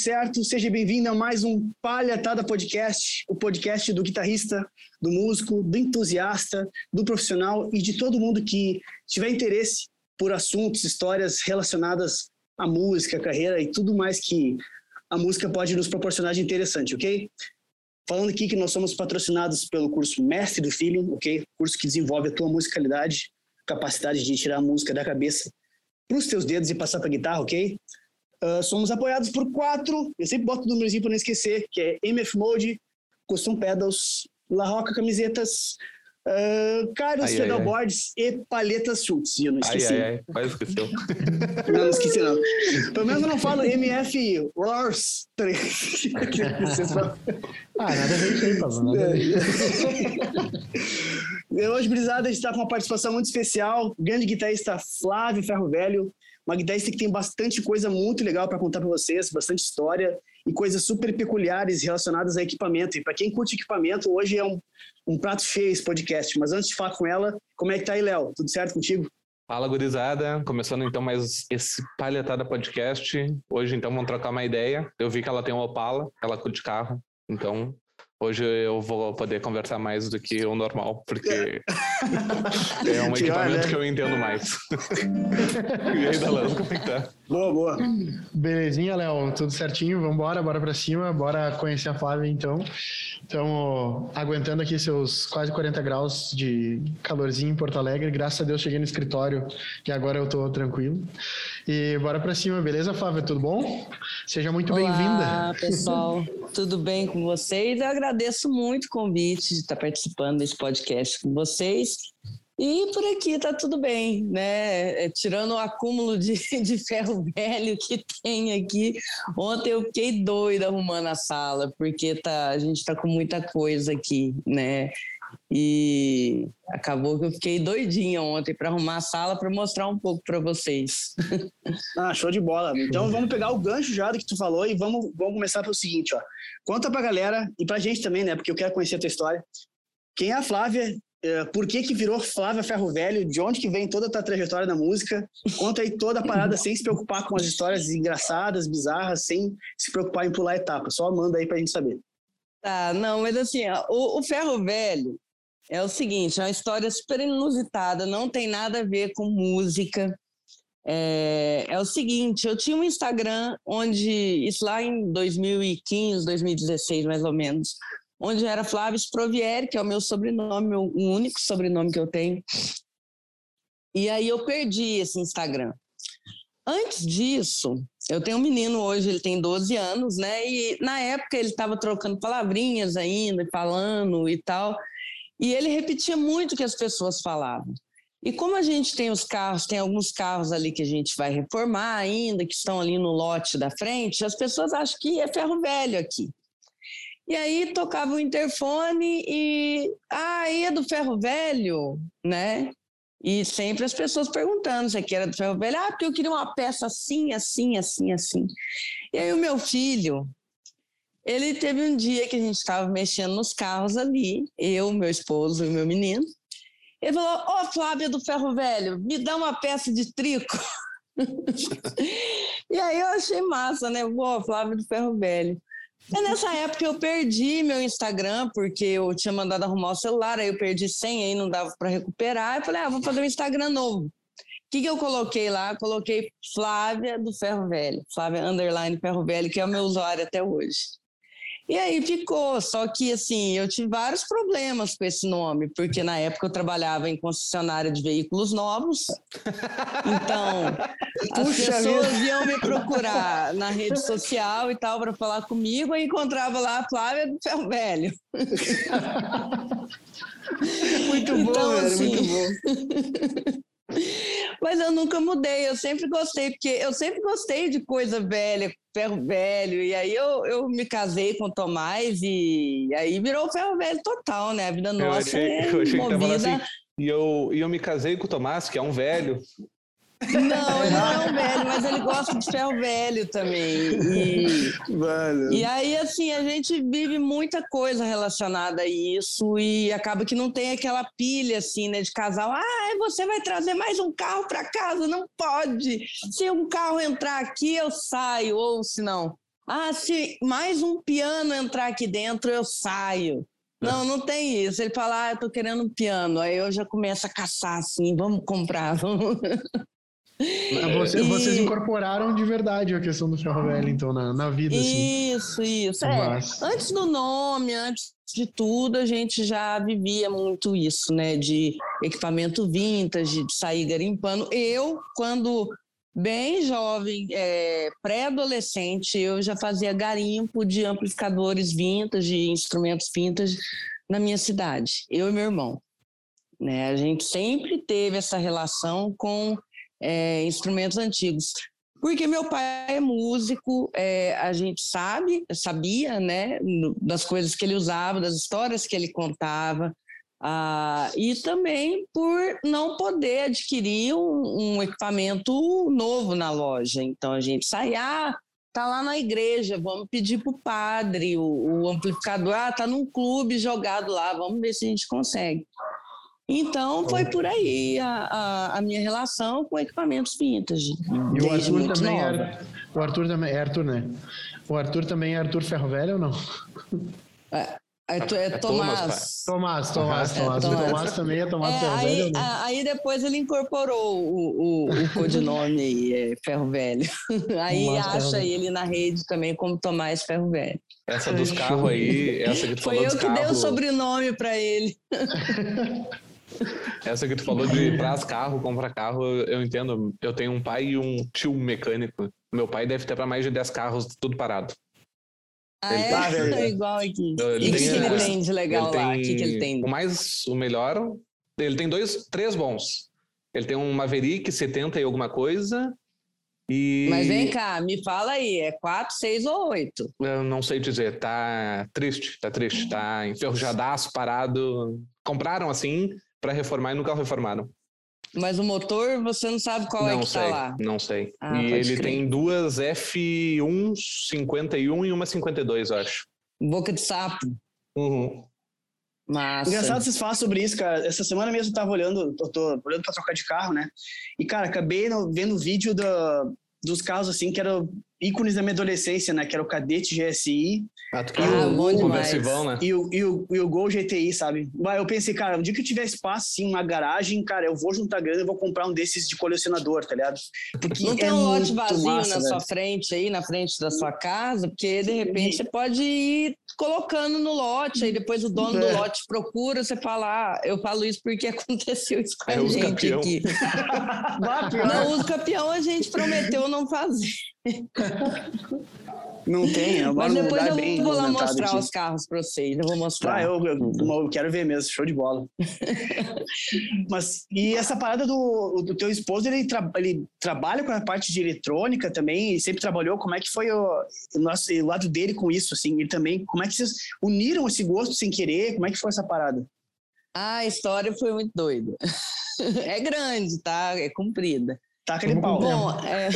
certo? Seja bem-vindo a mais um Palhatada Podcast, o podcast do guitarrista, do músico, do entusiasta, do profissional e de todo mundo que tiver interesse por assuntos, histórias relacionadas à música, à carreira e tudo mais que a música pode nos proporcionar de interessante, ok? Falando aqui que nós somos patrocinados pelo curso Mestre do Feeling, ok? Curso que desenvolve a tua musicalidade, capacidade de tirar a música da cabeça para os teus dedos e passar para a guitarra, ok? Uh, somos apoiados por quatro, eu sempre boto o númerozinho para não esquecer, que é MF Mode, Custom Pedals, La Roca Camisetas, uh, Carlos Pedalboards e Palhetas Schultz. E eu não esqueci. Ai, ai, ai. Quase esqueceu. não, não esqueci não. Pelo menos eu não falo MF Roars. ah, nada a ver isso aí, Pablo. Nada a ver. Hoje, Brisada, a gente está com uma participação muito especial. Grande guitarrista Flávio Ferro Velho. Que tem bastante coisa muito legal para contar para vocês, bastante história e coisas super peculiares relacionadas a equipamento. E para quem curte equipamento, hoje é um, um prato cheio esse podcast. Mas antes de falar com ela, como é que tá aí, Léo? Tudo certo contigo? Fala, gurizada. Começando então mais esse Palhetada Podcast. Hoje, então, vamos trocar uma ideia. Eu vi que ela tem um Opala, ela curte carro. Então, Hoje eu vou poder conversar mais do que o normal, porque é um equipamento que eu entendo mais. e aí, Dalano, como é que tá? Boa, boa. Belezinha, Léo. Tudo certinho? Vambora, bora pra cima. Bora conhecer a Flávia, então. Estamos aguentando aqui seus quase 40 graus de calorzinho em Porto Alegre. Graças a Deus cheguei no escritório e agora eu tô tranquilo. E bora pra cima, beleza, Flávia? Tudo bom? Seja muito bem-vinda. Olá, pessoal. Tudo bem com vocês? Eu agradeço muito o convite de estar participando desse podcast com vocês. E por aqui tá tudo bem, né? É, tirando o acúmulo de, de ferro velho que tem aqui. Ontem eu fiquei doida arrumando a sala, porque tá, a gente tá com muita coisa aqui, né? E acabou que eu fiquei doidinha ontem para arrumar a sala para mostrar um pouco para vocês. Ah, show de bola. Então vamos pegar o gancho já do que tu falou e vamos, vamos começar pelo seguinte, ó. Conta pra galera e pra gente também, né? Porque eu quero conhecer a tua história. Quem é a Flávia? É, por que que virou Flávia Ferro Velho? De onde que vem toda a tua trajetória na música? Conta aí toda a parada sem se preocupar com as histórias engraçadas, bizarras, sem se preocupar em pular etapas. Só manda aí pra gente saber. Tá, não, mas assim, o, o Ferro Velho é o seguinte, é uma história super inusitada, não tem nada a ver com música. É, é, o seguinte, eu tinha um Instagram onde, isso lá em 2015, 2016 mais ou menos, onde era Flávio Sprovieri, que é o meu sobrenome, o único sobrenome que eu tenho. E aí eu perdi esse Instagram. Antes disso, eu tenho um menino hoje, ele tem 12 anos, né? E na época ele estava trocando palavrinhas ainda, falando e tal. E ele repetia muito o que as pessoas falavam. E como a gente tem os carros, tem alguns carros ali que a gente vai reformar ainda, que estão ali no lote da frente, as pessoas acham que é ferro velho aqui. E aí tocava o interfone e ah, aí é do ferro velho, né? E sempre as pessoas perguntando se aqui era do ferro velho. Ah, porque eu queria uma peça assim, assim, assim, assim. E aí o meu filho, ele teve um dia que a gente estava mexendo nos carros ali, eu, meu esposo e meu menino. Ele falou: Ô, oh, Flávia do Ferro Velho, me dá uma peça de trico. e aí eu achei massa, né? Pô, Flávia do Ferro Velho. E nessa época eu perdi meu Instagram, porque eu tinha mandado arrumar o celular, aí eu perdi senha, aí não dava para recuperar. Eu falei, ah, vou fazer um Instagram novo. O que, que eu coloquei lá? Coloquei Flávia do Ferro Velho, Flávia Underline Ferro Velho, que é o meu usuário até hoje. E aí ficou, só que assim, eu tive vários problemas com esse nome, porque na época eu trabalhava em concessionária de veículos novos. Então, as pessoas vida. iam me procurar na rede social e tal para falar comigo, e encontrava lá a Flávia do Ferro Velho. muito bom, então, assim, muito bom. Mas eu nunca mudei, eu sempre gostei, porque eu sempre gostei de coisa velha, ferro velho. E aí eu, eu me casei com o Tomás e aí virou ferro velho total, né? A vida nossa eu achei, é eu achei movida... que tava assim, e eu, e eu me casei com o Tomás, que é um velho. Não, ele não é um velho, mas ele gosta de ferro velho também. E, Mano. e aí, assim, a gente vive muita coisa relacionada a isso e acaba que não tem aquela pilha, assim, né, de casal. Ah, você vai trazer mais um carro para casa? Não pode. Se um carro entrar aqui, eu saio. Ou se não, Ah, se mais um piano entrar aqui dentro, eu saio. Não, não tem isso. Ele fala, ah, eu tô querendo um piano. Aí eu já começo a caçar assim, vamos comprar, vamos. Ah, você, e... Vocês incorporaram de verdade a questão do ferro velho, então, na, na vida. Assim. Isso, isso. É, antes do nome, antes de tudo, a gente já vivia muito isso, né? De equipamento vintage, de sair garimpando. Eu, quando bem jovem, é, pré-adolescente, eu já fazia garimpo de amplificadores vintage, de instrumentos vintage na minha cidade, eu e meu irmão. Né? A gente sempre teve essa relação com é, instrumentos antigos. Porque meu pai é músico, é, a gente sabe, sabia, né, das coisas que ele usava, das histórias que ele contava, ah, e também por não poder adquirir um, um, equipamento novo na loja. Então a gente sai, ah, tá lá na igreja, vamos pedir para o padre o, o amplificador, ah, tá num clube jogado lá, vamos ver se a gente consegue. Então foi por aí a, a, a, minha relação com equipamentos vintage. E o Arthur também é, o Arthur também é Arthur, né? O Arthur também é Arthur Ferro Velho ou não? É, é, é, é Tomás. Tomás, Tomás, Tomás. O Tomás também é Tomás Ferro aí, Velho. Aí depois ele incorporou o, o, o codinome aí, é Ferro Velho. Aí Tomás acha Ferro. ele na rede também como Tomás Ferro Velho. Essa dos carros aí, essa que tu Foi falou eu que carro... dei o sobrenome para ele. Essa que tu falou de traz carro, compra carro, eu entendo. Eu tenho um pai e um tio mecânico. Meu pai deve ter para mais de 10 carros, tudo parado. Ah, ele é? Tá, é igual aqui. Ele e o que, que, ele tem de legal lá? O que, que ele tem? O mais, o melhor, ele tem dois, três bons. Ele tem um Maverick 70 e alguma coisa. E... Mas vem cá, me fala aí, é 4, 6 ou 8? Eu não sei dizer, tá triste, tá triste, tá enferrujadaço, parado. Compraram assim, para reformar e nunca reformaram. Mas o motor, você não sabe qual é não é que sei, tá lá? Não sei. Ah, e ele crer. tem duas F1 51 e uma 52, eu acho. Boca de sapo. Uhum. Massa. Engraçado vocês falar sobre isso, cara. Essa semana mesmo eu tava olhando, eu tô olhando pra trocar de carro, né? E, cara, acabei vendo vídeo da, dos carros, assim, que eram ícones da minha adolescência, né? Que era o Cadete GSI. Ah, tu ah, o, bom demais. Né? E o, e, o, e o Gol GTI, sabe? Eu pensei, cara, um dia que eu tiver espaço, assim, uma garagem, cara, eu vou juntar grana e vou comprar um desses de colecionador, tá ligado? Porque não é tem um lote vazio massa, na velho. sua frente aí, na frente da sua casa, porque de repente você pode ir colocando no lote, aí depois o dono é. do lote procura, você fala, ah, eu falo isso porque aconteceu isso com a gente campeão. aqui. não, o campeão a gente prometeu não fazer. Não tem, agora Mas depois eu bem vou lá mostrar aqui. os carros para vocês, eu vou mostrar. Ah, eu, eu, eu, quero ver mesmo, show de bola. Mas, e essa parada do, do teu esposo, ele, tra, ele trabalha com a parte de eletrônica também, e sempre trabalhou, como é que foi o, o, nosso, o lado dele com isso, assim, ele também, como é que vocês uniram esse gosto sem querer, como é que foi essa parada? Ah, a história foi muito doida. É grande, tá? É comprida. Aquele pau. Bom, é...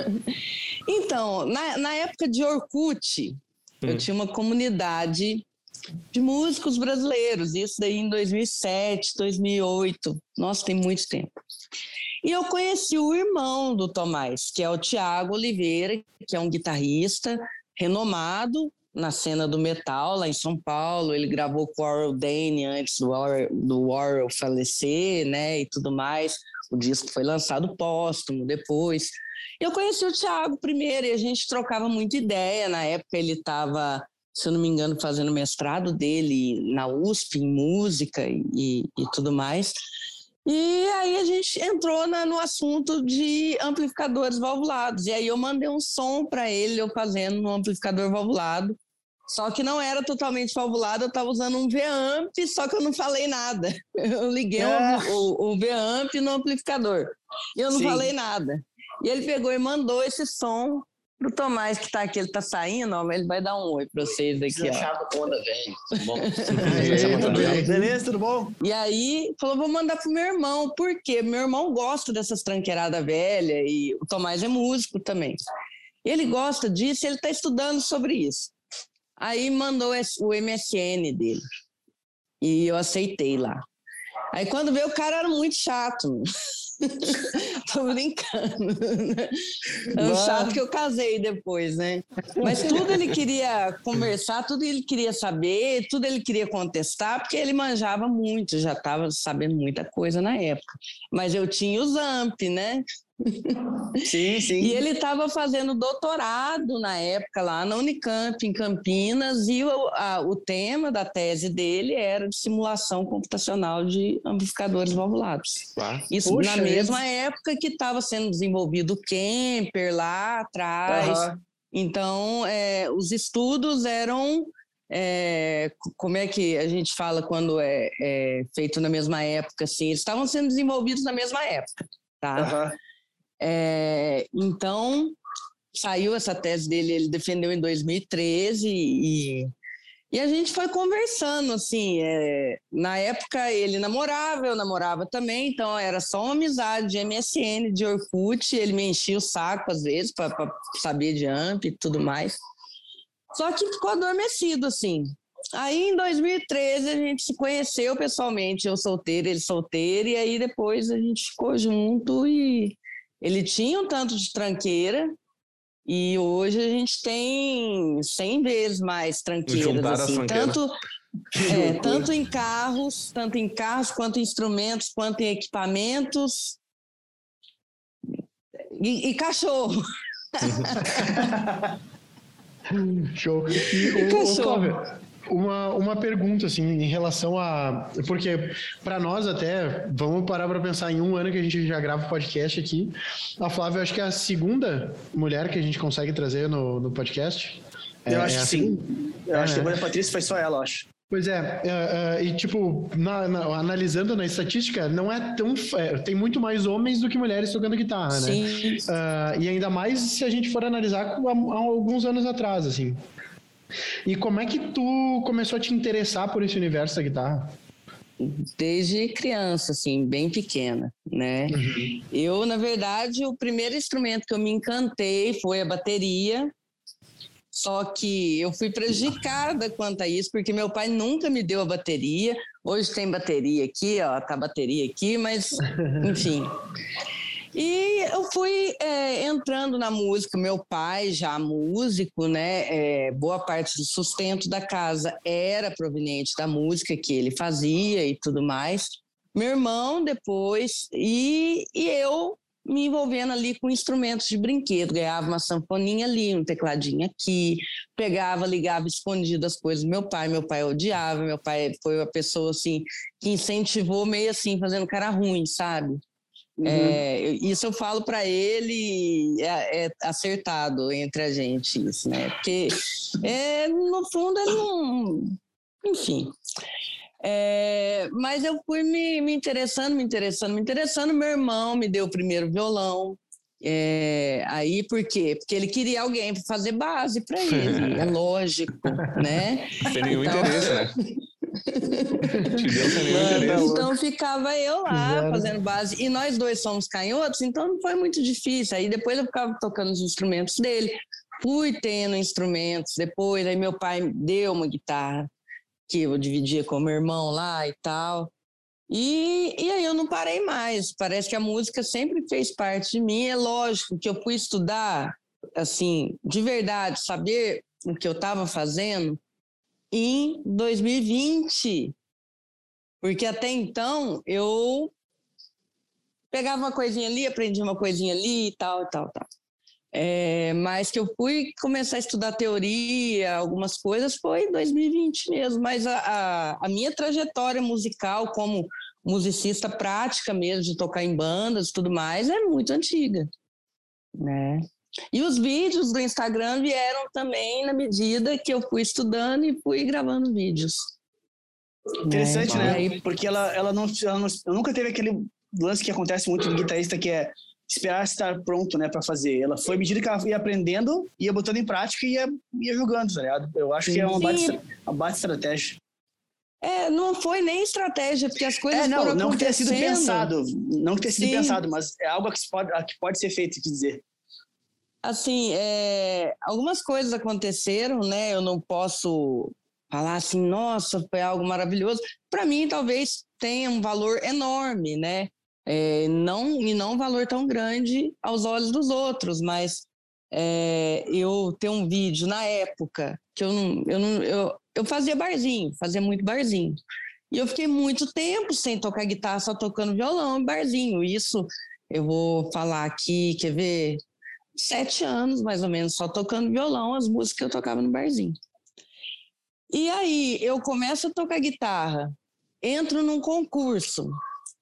então, na, na época de Orkut, hum. eu tinha uma comunidade de músicos brasileiros, isso daí em 2007, 2008. Nossa, tem muito tempo. E eu conheci o irmão do Tomás, que é o Tiago Oliveira, que é um guitarrista renomado na cena do metal lá em São Paulo. Ele gravou com o Warren Dane antes do Warren, do Warren falecer, né, e tudo mais. O disco foi lançado póstumo depois. Eu conheci o Thiago primeiro e a gente trocava muita ideia. Na época ele estava, se eu não me engano, fazendo mestrado dele na USP em música e, e tudo mais. E aí a gente entrou na, no assunto de amplificadores valvulados. E aí eu mandei um som para ele, eu fazendo um amplificador valvulado. Só que não era totalmente valvulado, eu estava usando um V-amp, só que eu não falei nada. Eu liguei é. o, o, V-amp no amplificador. E eu não Sim. falei nada. E ele pegou e mandou esse som pro Tomás que tá aqui, ele tá saindo, ó, ele vai dar um oi pra vocês aqui, ó. Onda. Tudo bom? Beleza, tudo bom? E aí, falou, vou mandar pro meu irmão, porque meu irmão gosta dessas tranqueiradas velhas e o Tomás é músico também. Ele gosta disso, ele tá estudando sobre isso. Aí mandou o MSN dele. E eu aceitei lá. Aí quando veio o cara era muito chato. Tô brincando. É um chato que eu casei depois, né? Mas tudo ele queria conversar, tudo ele queria saber, tudo ele queria contestar, porque ele manjava muito, já estava sabendo muita coisa na época. Mas eu tinha o Zamp, né? Sim, sim. E ele estava fazendo doutorado na época lá na Unicamp, em Campinas, e o, a, o tema da tese dele era de simulação computacional de amplificadores valvulados. Ah, Isso na mesma época que estava sendo desenvolvido o Kemper lá atrás. Uhum. Então, é, os estudos eram é, como é que a gente fala quando é, é, feito na mesma época, assim, eles estavam sendo desenvolvidos na mesma época, tá? Uhum. É, então, saiu essa tese dele, ele defendeu em 2013 e, e a gente foi conversando, assim, é, na época ele namorava, eu namorava também, então era só uma amizade de MSN, de Orkut, ele me enchia o saco às vezes para saber de AMP e tudo mais. Só que ficou adormecido, assim. Aí em 2013 a gente se conheceu pessoalmente, eu solteiro, ele solteiro, e aí depois a gente ficou junto e ele tinha um tanto de tranqueira e hoje a gente tem 100 vezes mais tranqueiras. Assim, tanto, é, tanto em carros, tanto em carros, quanto em instrumentos, quanto em equipamentos. E, e cachorro. Show. E, o, cachorro. O, uma, uma pergunta, assim, em relação a. Porque, para nós, até, vamos parar para pensar em um ano que a gente já grava o podcast aqui. A Flávia, acho que é a segunda mulher que a gente consegue trazer no, no podcast. Eu é, acho é que sim. Eu é, acho que depois né? da Patrícia foi só ela, acho. Pois é, é, é, e tipo, na, na, analisando na estatística, não é tão. É, tem muito mais homens do que mulheres tocando guitarra, né? Sim. Uh, e ainda mais se a gente for analisar há, há alguns anos atrás, assim. E como é que tu começou a te interessar por esse universo da guitarra? Desde criança, assim, bem pequena, né? Uhum. Eu, na verdade, o primeiro instrumento que eu me encantei foi a bateria. Só que eu fui prejudicada quanto a isso, porque meu pai nunca me deu a bateria. Hoje tem bateria aqui, ó, tá bateria aqui, mas enfim. E eu fui é, entrando na música. Meu pai, já músico, né? É, boa parte do sustento da casa era proveniente da música que ele fazia e tudo mais. Meu irmão depois, e, e eu me envolvendo ali com instrumentos de brinquedo. Ganhava uma sanfoninha ali, um tecladinho aqui, pegava, ligava escondido as coisas do meu pai. Meu pai odiava, meu pai foi uma pessoa assim que incentivou meio assim, fazendo cara ruim, sabe? Uhum. É, isso eu falo para ele, é, é, acertado entre a gente, isso, né? Porque, é, no fundo, ele não. Enfim. É, mas eu fui me, me interessando, me interessando, me interessando. Meu irmão me deu o primeiro violão. É, aí por quê? Porque ele queria alguém para fazer base para ele, é lógico, né? Sem nenhum então, interesse, né? Então ficava eu lá Zero. fazendo base. E nós dois somos canhotos, então não foi muito difícil. Aí depois eu ficava tocando os instrumentos dele. Fui tendo instrumentos depois. Aí meu pai deu uma guitarra que eu dividia com meu irmão lá e tal. E, e aí eu não parei mais. Parece que a música sempre fez parte de mim. É lógico que eu fui estudar, assim, de verdade, saber o que eu estava fazendo em 2020. Porque até então eu pegava uma coisinha ali, aprendia uma coisinha ali e tal, tal, tal. É, mas que eu fui começar a estudar teoria, algumas coisas, foi em 2020 mesmo. Mas a, a, a minha trajetória musical como musicista prática mesmo, de tocar em bandas e tudo mais, é muito antiga, né? E os vídeos do Instagram vieram também na medida que eu fui estudando e fui gravando vídeos. Interessante, né? né? Porque ela, ela, não, ela não, nunca teve aquele lance que acontece muito no guitarrista que é esperar estar pronto, né, para fazer. Ela foi à medida que ela ia aprendendo, ia botando em prática e ia, ia jogando, tá ligado? Eu acho Sim. que é uma bate, uma bate estratégia. É, não foi nem estratégia, porque as coisas é, não, foram não que tenha sido pensado, não que tenha sido Sim. pensado, mas é algo que pode, que pode ser feito, quer dizer assim, é, algumas coisas aconteceram, né? Eu não posso falar assim, nossa, foi algo maravilhoso. Para mim, talvez tenha um valor enorme, né? É, não e não um valor tão grande aos olhos dos outros, mas é, eu tenho um vídeo na época que eu eu eu, eu fazia barzinho, fazia muito barzinho. E eu fiquei muito tempo sem tocar guitarra, só tocando violão e barzinho. Isso eu vou falar aqui, quer ver? Sete anos, mais ou menos, só tocando violão, as músicas que eu tocava no barzinho. E aí eu começo a tocar guitarra, entro num concurso,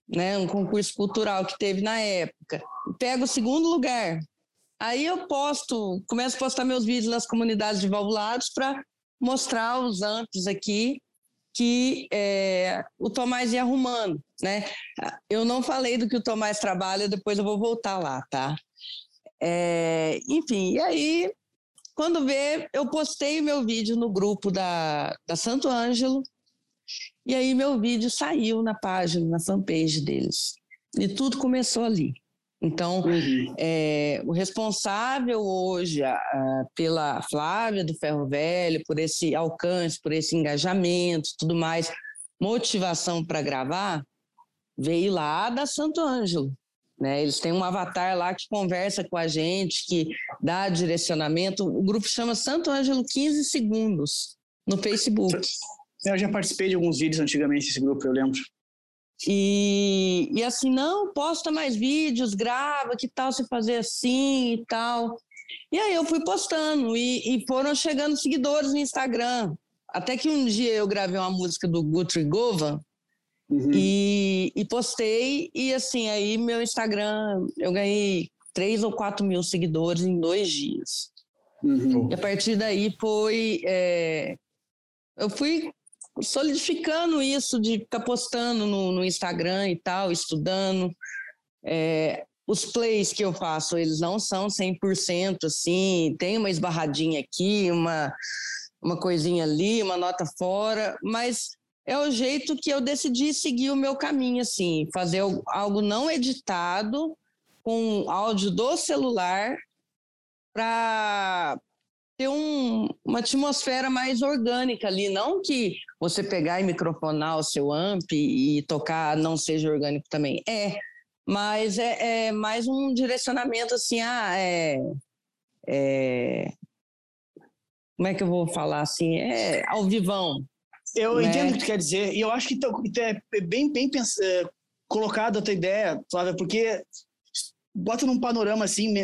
né, um concurso cultural que teve na época, pego o segundo lugar. Aí eu posto, começo a postar meus vídeos nas comunidades de valvulados para mostrar os amps aqui que é, o Tomás ia arrumando, né? Eu não falei do que o Tomás trabalha, depois eu vou voltar lá, tá? É, enfim, e aí, quando vê, eu postei meu vídeo no grupo da, da Santo Ângelo, e aí meu vídeo saiu na página, na fanpage deles. E tudo começou ali. Então, uhum. é, o responsável hoje a, a, pela Flávia do Ferro Velho, por esse alcance, por esse engajamento, tudo mais, motivação para gravar, veio lá da Santo Ângelo. Né? Eles têm um avatar lá que conversa com a gente, que dá direcionamento. O grupo chama Santo Ângelo 15 Segundos no Facebook. Eu já participei de alguns vídeos antigamente desse grupo, eu lembro. E, e assim, não, posta mais vídeos, grava, que tal você fazer assim e tal. E aí eu fui postando e, e foram chegando seguidores no Instagram. Até que um dia eu gravei uma música do Guthrie Govan uhum. e, e postei, e assim, aí meu Instagram, eu ganhei 3 ou 4 mil seguidores em dois dias. Uhum. E a partir daí foi. É, eu fui solidificando isso de ficar postando no, no Instagram e tal, estudando. É, os plays que eu faço, eles não são 100% assim, tem uma esbarradinha aqui, uma, uma coisinha ali, uma nota fora, mas é o jeito que eu decidi seguir o meu caminho, assim, fazer algo não editado, com áudio do celular, para ter um, uma atmosfera mais orgânica ali, não que você pegar e microfonar o seu amp e tocar não seja orgânico também. É, mas é, é mais um direcionamento assim, ah, é, é, como é que eu vou falar assim? É ao vivão. Eu né? entendo o que tu quer dizer, e eu acho que é bem, bem é, colocado a tua ideia, Flávia, porque bota num panorama assim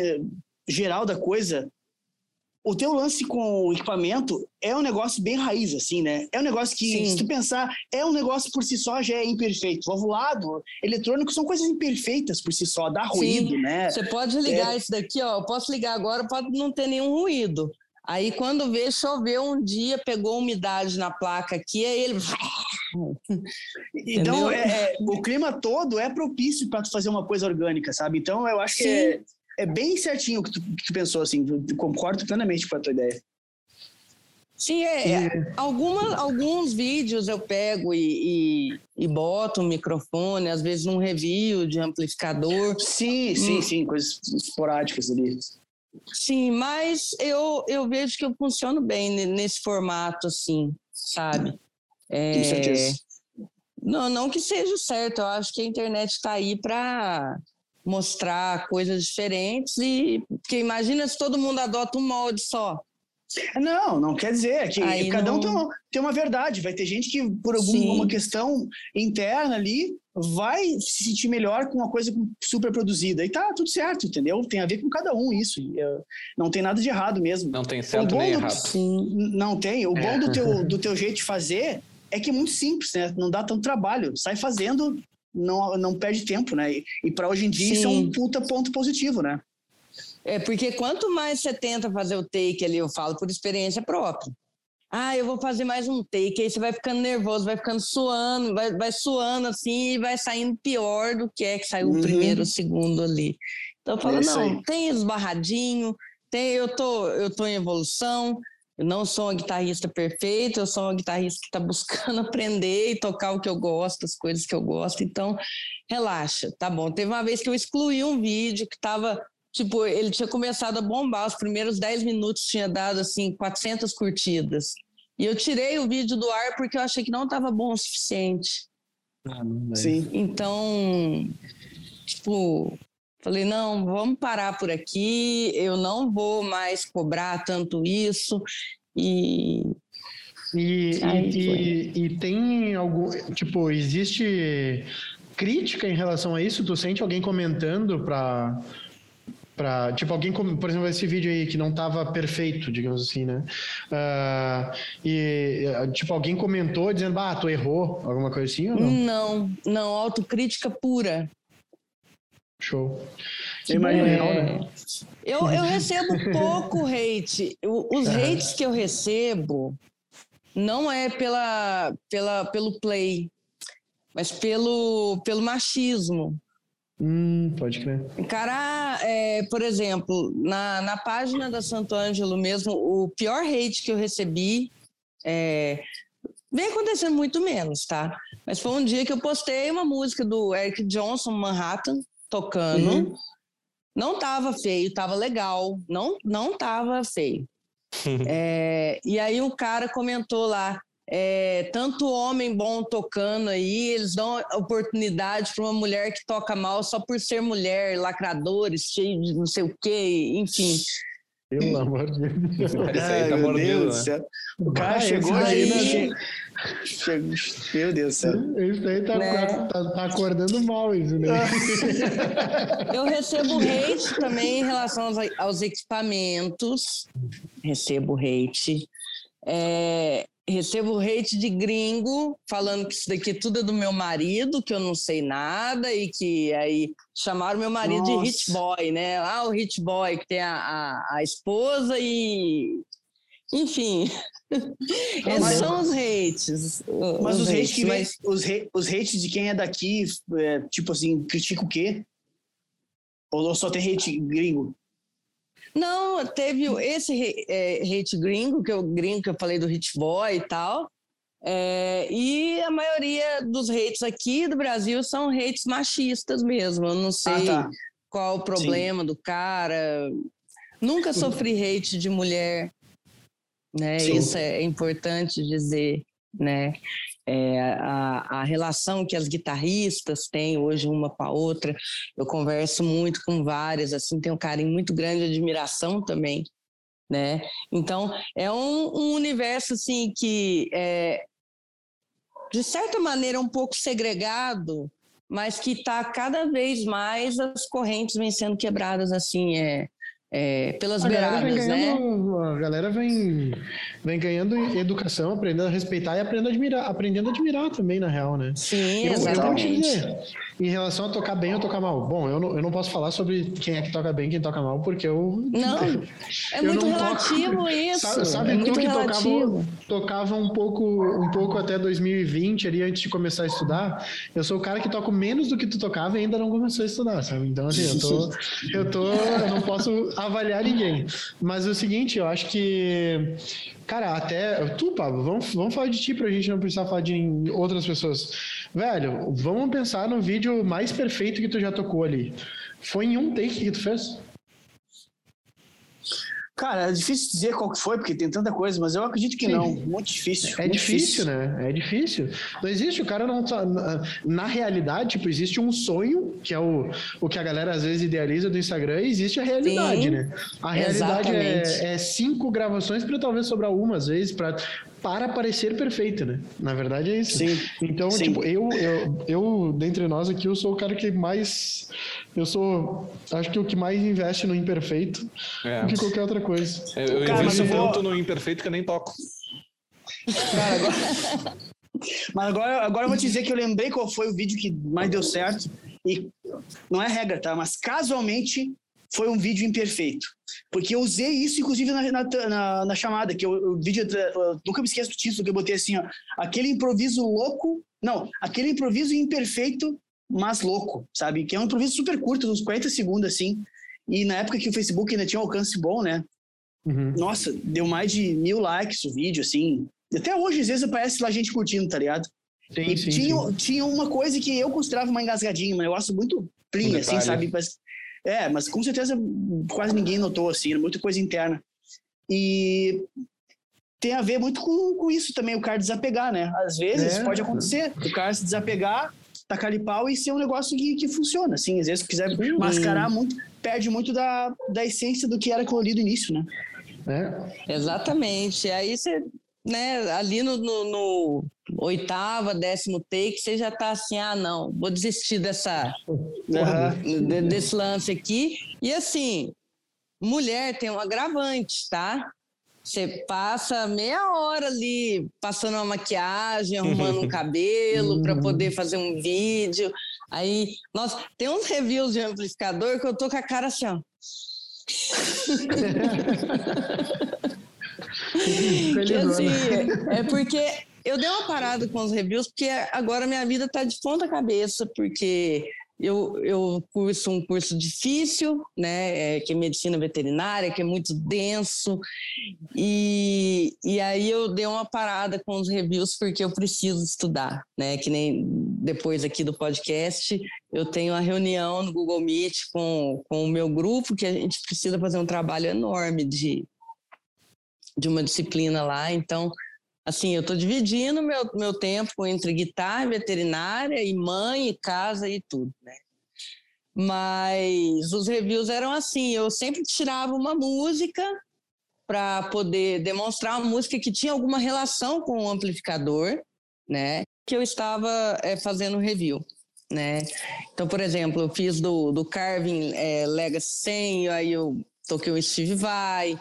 geral da coisa, o teu lance com o equipamento é um negócio bem raiz, assim, né? É um negócio que, Sim. se tu pensar, é um negócio por si só já é imperfeito. O ovulado, eletrônico, são coisas imperfeitas por si só, dá ruído, Sim. né? Você pode ligar é... isso daqui, ó, eu posso ligar agora, pode não ter nenhum ruído. Aí quando vê, choveu um dia, pegou umidade na placa aqui, aí ele... então, é, o clima todo é propício para tu fazer uma coisa orgânica, sabe? Então, eu acho Sim. que é é bem certinho o que tu, que tu pensou, assim, concordo plenamente com a tua ideia. Sim, é, é. Alguma, alguns vídeos eu pego e, e, e, boto um microfone, às vezes num review de amplificador. Sim, sim, hum. sim, coisas esporádicas ali. Sim, mas eu, eu vejo que eu funciono bem nesse formato, assim, sabe? É. Não, não que seja certo, eu acho que a internet está aí para mostrar coisas diferentes e porque imagina se todo mundo adota um molde só. Não, não quer dizer que Aí cada não... um tem uma, tem uma, verdade. Vai ter gente que, por alguma questão interna ali, vai se sentir melhor com uma coisa super produzida. E tá tudo certo, entendeu? Tem a ver com cada um isso. É, não tem nada de errado mesmo. Não tem certo nem do, errado. Não tem. O é. bom do teu, do teu jeito de fazer é que é muito simples, né? Não dá tanto trabalho. Sai fazendo não, não perde tempo, né? E, e para hoje em dia Sim. isso é um puta ponto positivo, né? É, porque quanto mais você tenta fazer o take ali, eu falo por experiência própria. Ah, eu vou fazer mais um take, aí você vai ficando nervoso, vai ficando suando, vai, vai suando assim e vai saindo pior do que é que saiu uhum. o primeiro, o segundo ali. Então eu falo, é não, tem esbarradinho, tem, eu tô, eu tô em evolução, eu não sou uma guitarrista perfeita, eu sou uma guitarrista que está buscando aprender e tocar o que eu gosto, as coisas que eu gosto. Então, relaxa, tá bom. Teve uma vez que eu excluí um vídeo que estava, tipo, ele tinha começado a bombar, os primeiros 10 minutos tinha dado, assim, 400 curtidas. E eu tirei o vídeo do ar porque eu achei que não estava bom o suficiente. Ah, Sim. Então, tipo, falei, não, vamos parar por aqui, eu não vou mais cobrar tanto isso. E. E, e, e, e tem algum. Tipo, existe crítica em relação a isso? Tu sente alguém comentando para para tipo alguém por exemplo esse vídeo aí que não estava perfeito digamos assim né? Uh, e tipo alguém comentou dizendo ah tu errou alguma coisa assim ou não? Não não autocrítica pura. Show. É, né? eu, eu recebo pouco hate. Os hates que eu recebo não é pela, pela pelo play mas pelo pelo machismo Hum, pode crer. Cara, é, por exemplo, na, na página da Santo Ângelo mesmo, o pior hate que eu recebi é, vem acontecendo muito menos, tá? Mas foi um dia que eu postei uma música do Eric Johnson, Manhattan, tocando. Uhum. Não tava feio, tava legal. Não, não tava feio. é, e aí um cara comentou lá, é, tanto homem bom tocando aí, eles dão oportunidade para uma mulher que toca mal só por ser mulher, lacradores, cheio de não sei o quê, enfim. Pelo amor de Deus. Isso aí tá mordido, né? O cara Vai, chegou aí. Chegou... Meu Deus do céu. Isso aí tá, né? tá, tá, acordando mal, isso, né? Eu recebo hate também em relação aos, aos equipamentos. Recebo hate. É, recebo hate de gringo falando que isso daqui tudo é do meu marido, que eu não sei nada e que aí chamaram meu marido Nossa. de hit boy, né? Ah, o hit boy que tem a, a, a esposa e enfim, esses são os hates. Mas os, os hates, que mas... os, os hates de quem é daqui, é, tipo assim, critica o quê? Ou só tem hate gringo? Não, teve esse é, hate gringo, que eu gringo que eu falei do hit boy e tal. É, e a maioria dos hates aqui do Brasil são hates machistas mesmo. Eu não sei ah, tá. qual o problema Sim. do cara. Nunca sofri hate de mulher, né? Sim. Isso é importante dizer, né? É, a, a, relação que as guitarristas têm hoje uma com a outra. Eu converso muito com várias, assim, tenho um carinho muito grande, admiração também, né? Então, é um, um universo, assim, que é, de certa maneira, um pouco segregado, mas que está cada vez mais as correntes vêm sendo quebradas, assim, é é, pelas a beiradas, ganhando, né? A galera vem, vem ganhando educação, aprendendo a respeitar e aprendendo a admirar, aprendendo a admirar também, na real, né? Sim, eu, exatamente. Eu dizer, em relação a tocar bem ou tocar mal, bom, eu não, eu não posso falar sobre quem é que toca bem e quem toca mal, porque eu... Não, é muito não relativo toco, isso. Sabe, sabe é tu que tocava, tocava um pouco, um pouco até 2020, ali, antes de começar a estudar, eu sou o cara que toca menos do que tu tocava e ainda não começou a estudar, sabe? Então, assim, eu tô... Eu, tô, eu não posso avaliar ninguém. Mas é o seguinte, eu acho que. Cara, até. Tu, Pablo, vamos, vamos falar de ti pra gente não precisar falar de outras pessoas. Velho, vamos pensar no vídeo mais perfeito que tu já tocou ali. Foi em um take que tu fez? Cara, é difícil dizer qual que foi, porque tem tanta coisa, mas eu acredito que Sim. não. Muito difícil. É muito difícil, difícil, né? É difícil. Não existe, o cara não tá. Na, na, realidade, tipo, existe um sonho, que é o, o que a galera às vezes idealiza do Instagram, e existe a realidade, Sim. né? A realidade é, é, cinco gravações para talvez sobrar uma, às vezes, para para parecer perfeita, né? Na verdade é isso. Sim. Então, Sim. tipo, eu, eu, eu, dentre nós aqui, eu sou o cara que mais. Eu sou. Acho que o que mais investe no imperfeito é. do que qualquer outra coisa. Eu, eu cara, invisto tanto no imperfeito que eu nem toco. Cara, agora. Mas agora, agora eu vou te dizer que eu lembrei qual foi o vídeo que mais deu certo. E não é regra, tá? Mas casualmente foi um vídeo imperfeito. Porque eu usei isso, inclusive, na, na, na, na chamada, que o vídeo. Eu nunca me esqueço do título que eu botei assim, ó. Aquele improviso louco. Não, aquele improviso imperfeito, mas louco, sabe? Que é um improviso super curto, uns 40 segundos, assim. E na época que o Facebook ainda tinha um alcance bom, né? Uhum. Nossa, deu mais de mil likes o vídeo, assim. Até hoje, às vezes, aparece lá gente curtindo, tá ligado? Sim, e sim, tinha, sim. tinha uma coisa que eu considerava uma engasgadinha, mas eu acho muito plim, um assim, sabe? Mas, é, mas com certeza quase ninguém notou, assim, era muita coisa interna. E tem a ver muito com, com isso também, o cara desapegar, né? Às vezes é. pode acontecer, o cara se desapegar, tacar ali pau e ser um negócio que, que funciona, assim, às vezes se quiser uhum. mascarar muito, perde muito da, da essência do que era colorido no início, né? É. Exatamente, aí você, né, ali no, no, no oitava, décimo take, você já tá assim, ah, não, vou desistir dessa, uhum. desse lance aqui, e assim, mulher tem um agravante, tá? Você passa meia hora ali passando uma maquiagem, arrumando um cabelo para poder fazer um vídeo. Aí, nossa, tem uns reviews de amplificador que eu tô com a cara assim, ó. que, assim, é porque eu dei uma parada com os reviews, porque agora minha vida tá de ponta cabeça, porque eu, eu curso um curso difícil, né, é, que é medicina veterinária, que é muito denso, e, e aí eu dei uma parada com os reviews porque eu preciso estudar, né, que nem depois aqui do podcast, eu tenho uma reunião no Google Meet com, com o meu grupo, que a gente precisa fazer um trabalho enorme de, de uma disciplina lá, então assim, eu estou dividindo meu, meu tempo entre guitarra, veterinária e mãe, e casa e tudo, né? Mas os reviews eram assim, eu sempre tirava uma música para poder demonstrar uma música que tinha alguma relação com o amplificador, né? Que eu estava é, fazendo review, né? Então, por exemplo, eu fiz do, do Carvin é, Legacy 100, aí eu toquei o Steve Vai,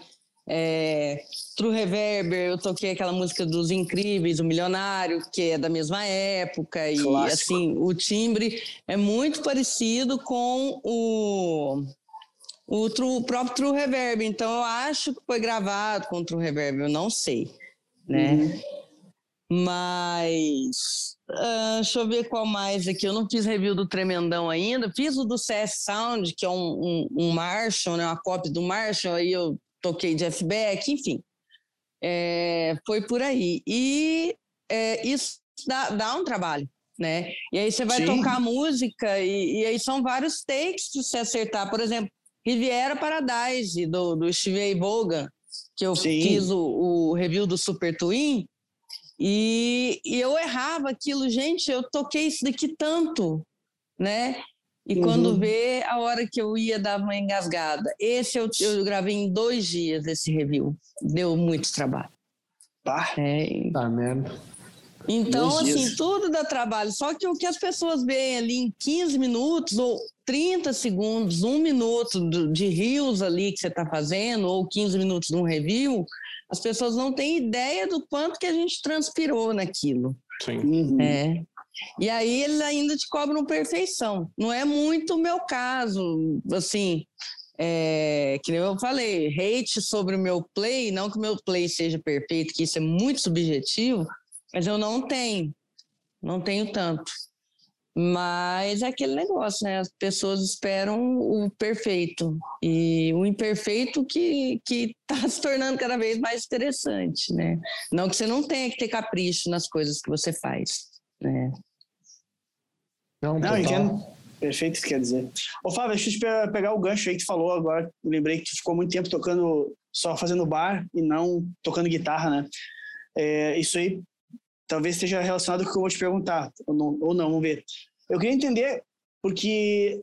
é, True Reverber, eu toquei aquela música dos Incríveis, o Milionário, que é da mesma época. E Clássico. assim, o timbre é muito parecido com o, o, true, o, próprio True Reverb. Então eu acho que foi gravado com o True Reverb, eu não sei. Né? Uhum. Mas. Uh, deixa eu ver qual mais aqui. Eu não fiz review do Tremendão ainda. Fiz o do CS Sound, que é um, um, um Marshall, né, uma cópia do Marshall. Aí eu toquei Jeff Beck, enfim. É, foi por aí. E é, isso dá, dá, um trabalho, né? E aí você vai Sim. tocar música e, e, aí são vários takes de se acertar. Por exemplo, Riviera Paradise, do, do Steve Vaughan, que eu Sim. fiz o, o, review do Super Twin, e, e eu errava aquilo. Gente, eu toquei isso daqui tanto, né? E uhum. quando vê, a hora que eu ia dar uma engasgada. Esse eu, eu gravei em dois dias, esse review. Deu muito trabalho. Pá, é. tá merda. Então, dois assim, dias. tudo dá trabalho. Só que o que as pessoas veem ali em 15 minutos ou 30 segundos, um minuto de rios ali que você está fazendo, ou 15 minutos de um review, as pessoas não têm ideia do quanto que a gente transpirou naquilo. Sim. Uhum. É. E aí eles ainda te cobram perfeição. Não é muito o meu caso, assim, é, que nem eu falei, hate sobre o meu play, não que o meu play seja perfeito, que isso é muito subjetivo, mas eu não tenho, não tenho tanto. Mas é aquele negócio, né? As pessoas esperam o perfeito e o imperfeito que que está se tornando cada vez mais interessante, né? Não que você não tenha que ter capricho nas coisas que você faz, né? Não, não entendo. Perfeito, isso quer dizer. Ô, Fábio, deixa eu te pegar o gancho aí que tu falou agora. lembrei que tu ficou muito tempo tocando, só fazendo bar e não tocando guitarra, né? É, isso aí talvez esteja relacionado com o que eu vou te perguntar, ou não, ou não, vamos ver. Eu queria entender, porque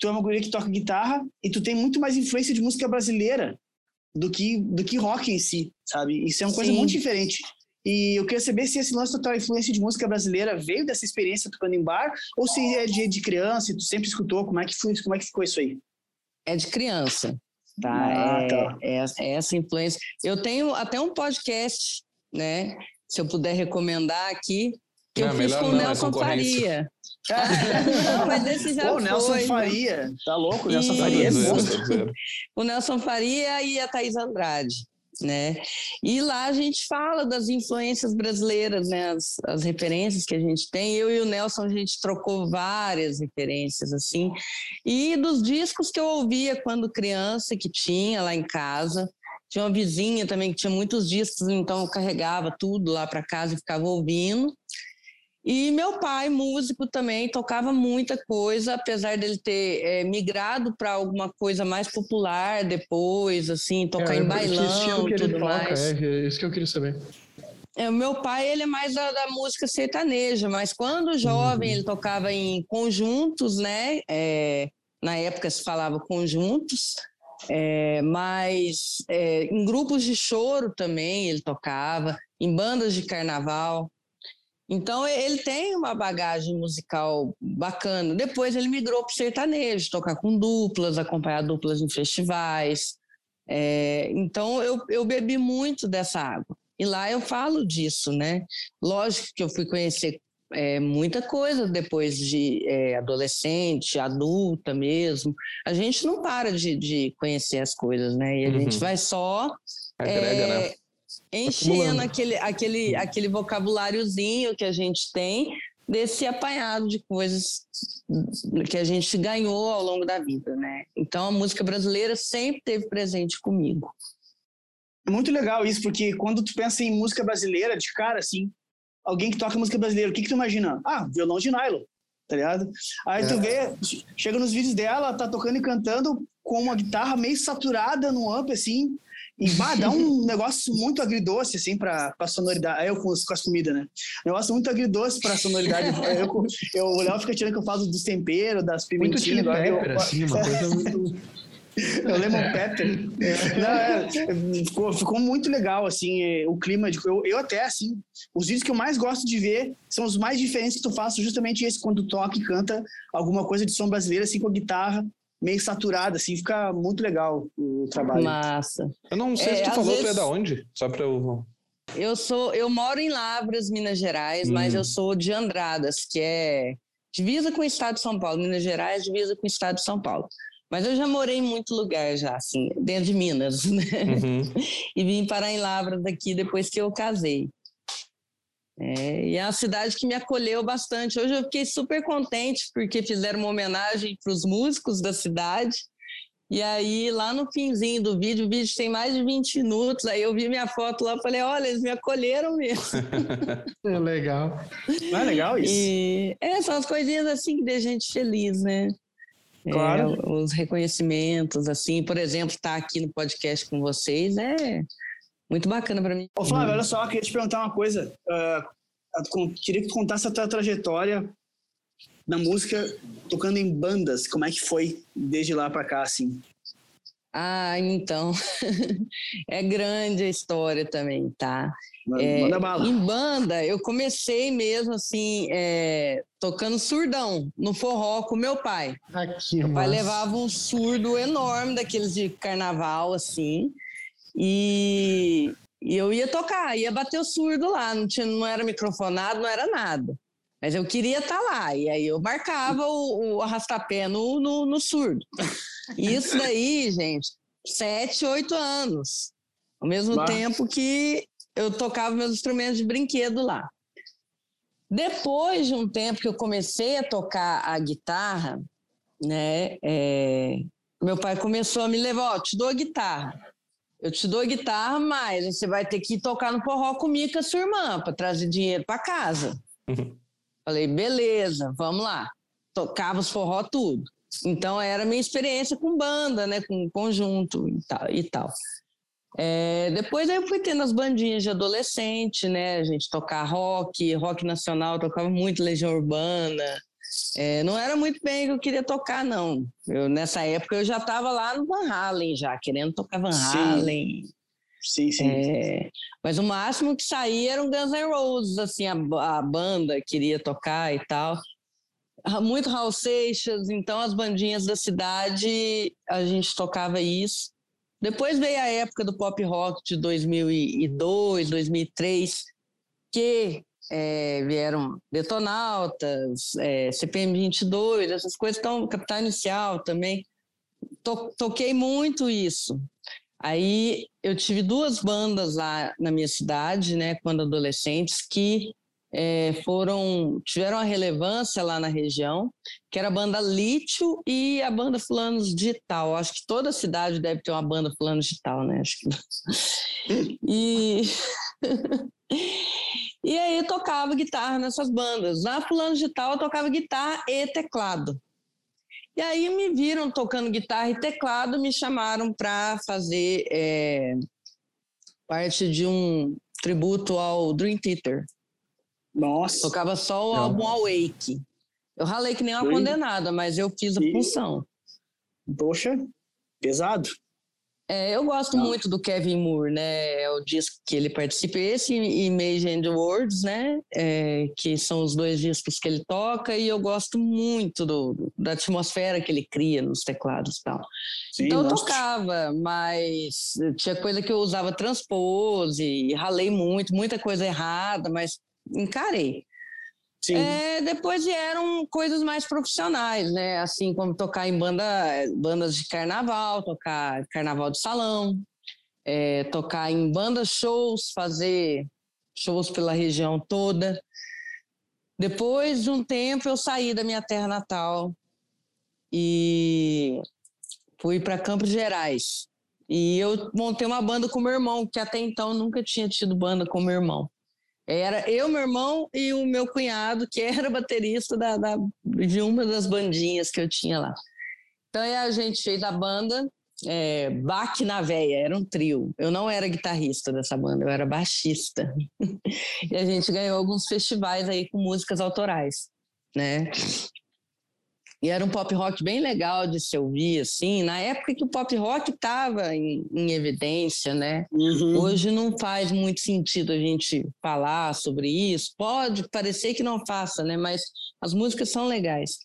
tu é uma guria que toca guitarra e tu tem muito mais influência de música brasileira do que, do que rock em si, sabe? Isso é uma coisa Sim. muito diferente. E eu queria saber se esse lance da tua influência de música brasileira veio dessa experiência tocando em bar ou se é de, de criança e tu sempre escutou. Como é que foi, como é que ficou isso aí? É de criança, tá? Ah, é, tá. É, é essa influência. Eu tenho até um podcast, né? Se eu puder recomendar aqui, que não, eu fiz com o é Nelson Faria. não, mas esse já Pô, o Nelson foi, Faria, tá louco? O Nelson Faria é monstro. O Nelson Faria e a Thaís Andrade né? E lá a gente fala das influências brasileiras, né? As, as, referências que a gente tem. Eu e o Nelson a gente trocou várias referências assim, e dos discos que eu ouvia quando criança que tinha lá em casa. Tinha uma vizinha também que tinha muitos discos, então eu carregava tudo lá para casa e ficava ouvindo. E meu pai, músico também, tocava muita coisa, apesar dele ter é, migrado para alguma coisa mais popular depois, assim, tocar é, em bailão, tudo toca, mais. É, é isso que eu queria saber. É, o meu pai, ele é mais da, da música sertaneja, mas quando jovem, uhum. ele tocava em conjuntos, né? É, na época se falava conjuntos, é, mas é, em grupos de choro também ele tocava, em bandas de carnaval. Então ele tem uma bagagem musical bacana. Depois ele migrou para o sertanejo, tocar com duplas, acompanhar duplas em festivais. É, então eu, eu bebi muito dessa água. E lá eu falo disso, né? Lógico que eu fui conhecer é, muita coisa depois de é, adolescente, adulta mesmo. A gente não para de, de conhecer as coisas, né? E a uhum. gente vai só. Agrega, né? Enchendo aquele, aquele, aquele vocabuláriozinho que a gente tem desse apanhado de coisas que a gente ganhou ao longo da vida, né? Então a música brasileira sempre teve presente comigo. É muito legal isso, porque quando tu pensa em música brasileira, de cara, assim, alguém que toca música brasileira, o que, que tu imagina? Ah, violão de nylon, tá ligado? Aí é. tu vê, chega nos vídeos dela, tá tocando e cantando com uma guitarra meio saturada no amp, assim, e bah, dá um negócio muito agridoce, assim, pra, pra sonoridade. Eu com, com as comidas, né? Um negócio muito agridoce pra sonoridade. eu, eu, o Léo fica tirando que eu falo dos temperos, das pimentinhas. Muito chili pepper, assim, uma coisa muito... o Lemon Pepper. É. Não, é, ficou, ficou, muito legal, assim, é, o clima. De, eu, eu até, assim, os vídeos que eu mais gosto de ver são os mais diferentes que tu faz, justamente esse, quando toca e canta alguma coisa de som brasileiro, assim, com a guitarra meio saturada, assim, fica muito legal o trabalho. Massa. Eu não sei é, se tu falou, vezes... tu é da onde? Só pra eu... Eu sou, eu moro em Lavras, Minas Gerais, hum. mas eu sou de Andradas, que é divisa com o estado de São Paulo. Minas Gerais divisa com o estado de São Paulo. Mas eu já morei em muito lugar já, assim, dentro de Minas, né? Uhum. e vim parar em Lavras aqui depois que eu casei. É, e é uma cidade que me acolheu bastante. Hoje eu fiquei super contente porque fizeram uma homenagem para os músicos da cidade. E aí, lá no finzinho do vídeo, o vídeo tem mais de 20 minutos, aí eu vi minha foto lá e falei, olha, eles me acolheram mesmo. é legal. Não é legal isso? E, é, são as coisinhas assim que deixam a gente feliz, né? Claro. É, os reconhecimentos, assim, por exemplo, estar tá aqui no podcast com vocês é muito bacana para mim. Ô, Flávio, olha só, queria te perguntar uma coisa. Uh, queria que tu contasse a tua trajetória na música, tocando em bandas. Como é que foi desde lá para cá, assim? Ah, então. é grande a história também, tá? Manda, é, manda bala. Em banda, eu comecei mesmo assim, é, tocando surdão, no forró com meu pai. Aqui, meu pai levava um surdo enorme, daqueles de carnaval, assim. E, e eu ia tocar, ia bater o surdo lá, não, tinha, não era microfonado, não era nada. Mas eu queria estar tá lá, e aí eu marcava o, o arrastapé no, no, no surdo. Isso daí, gente, sete, oito anos. Ao mesmo Mas... tempo que eu tocava meus instrumentos de brinquedo lá. Depois de um tempo que eu comecei a tocar a guitarra, né, é, meu pai começou a me levar, ó, te dou a guitarra. Eu te dou guitarra, mas você vai ter que tocar no forró comigo com a sua irmã para trazer dinheiro para casa. Uhum. Falei, beleza, vamos lá. Tocava os forró tudo. Então era minha experiência com banda, né, com conjunto e tal. E tal. É, depois eu fui tendo as bandinhas de adolescente, né? A gente tocar rock, rock nacional, tocava muito Legião Urbana. É, não era muito bem que eu queria tocar, não. Eu, nessa época eu já estava lá no Van Halen, já, querendo tocar Van Halen. Sim, sim. É, mas o máximo que saía era um Guns N' Roses, assim, a, a banda queria tocar e tal. Muito Hall Seixas, então as bandinhas da cidade, a gente tocava isso. Depois veio a época do pop rock de 2002, 2003, que é, vieram Detonautas, é, CPM 22, essas coisas, então, Capital Inicial também. To, toquei muito isso. Aí eu tive duas bandas lá na minha cidade, né, quando adolescentes, que é, foram tiveram a relevância lá na região, que era a banda Lítio e a banda Fulanos Digital. Acho que toda cidade deve ter uma banda Fulanos Digital, né? Acho que... e E aí tocava guitarra nessas bandas. Na fulano de tal eu tocava guitarra e teclado. E aí me viram tocando guitarra e teclado, me chamaram para fazer é, parte de um tributo ao Dream Theater. Nossa. Tocava só o Não. álbum Awake. Eu ralei que nem uma condenada, mas eu fiz a função. Poxa, pesado. É, eu gosto Não. muito do Kevin Moore, né? É o disco que ele participa, esse e Image and Words, né? É, que são os dois discos que ele toca, e eu gosto muito do, da atmosfera que ele cria nos teclados e tal. Sim, então eu tocava, mas tinha coisa que eu usava transpose, ralei muito, muita coisa errada, mas encarei. É, depois vieram coisas mais profissionais, né? Assim como tocar em banda, bandas de carnaval, tocar carnaval de salão, é, tocar em bandas shows, fazer shows pela região toda. Depois de um tempo, eu saí da minha terra natal e fui para Campos Gerais. E eu montei uma banda com meu irmão, que até então nunca tinha tido banda com meu irmão. Era eu, meu irmão e o meu cunhado, que era baterista da, da, de uma das bandinhas que eu tinha lá. Então a gente fez a banda é, Baque na Veia, era um trio. Eu não era guitarrista dessa banda, eu era baixista. e a gente ganhou alguns festivais aí com músicas autorais, né? E era um pop rock bem legal de se ouvir, assim, na época que o pop rock estava em, em, evidência, né? Uhum. Hoje não faz muito sentido a gente falar sobre isso. Pode parecer que não faça, né? Mas as músicas são legais.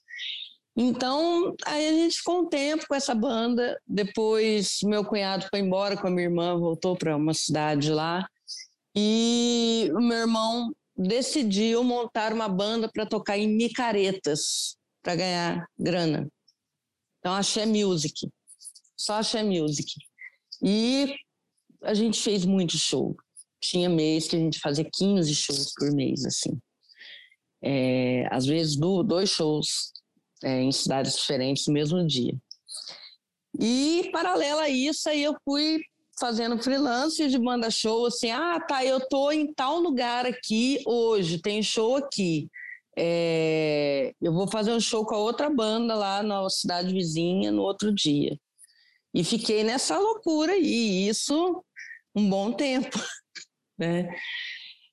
Então, aí a gente ficou um tempo com essa banda. Depois, meu cunhado foi embora com a minha irmã, voltou para uma cidade lá. E o meu irmão decidiu montar uma banda para tocar em micaretas para ganhar grana. Então, axé music, só axé music. E a gente fez muito show. Tinha mês que a gente fazia 15 shows por mês, assim. É, às vezes, dois shows é, em cidades diferentes no mesmo dia. E, paralelo a isso, aí eu fui fazendo freelance de banda show, assim, ah, tá, eu tô em tal lugar aqui hoje, tem show aqui. É, eu vou fazer um show com a outra banda lá na cidade vizinha no outro dia. E fiquei nessa loucura aí, isso um bom tempo, né?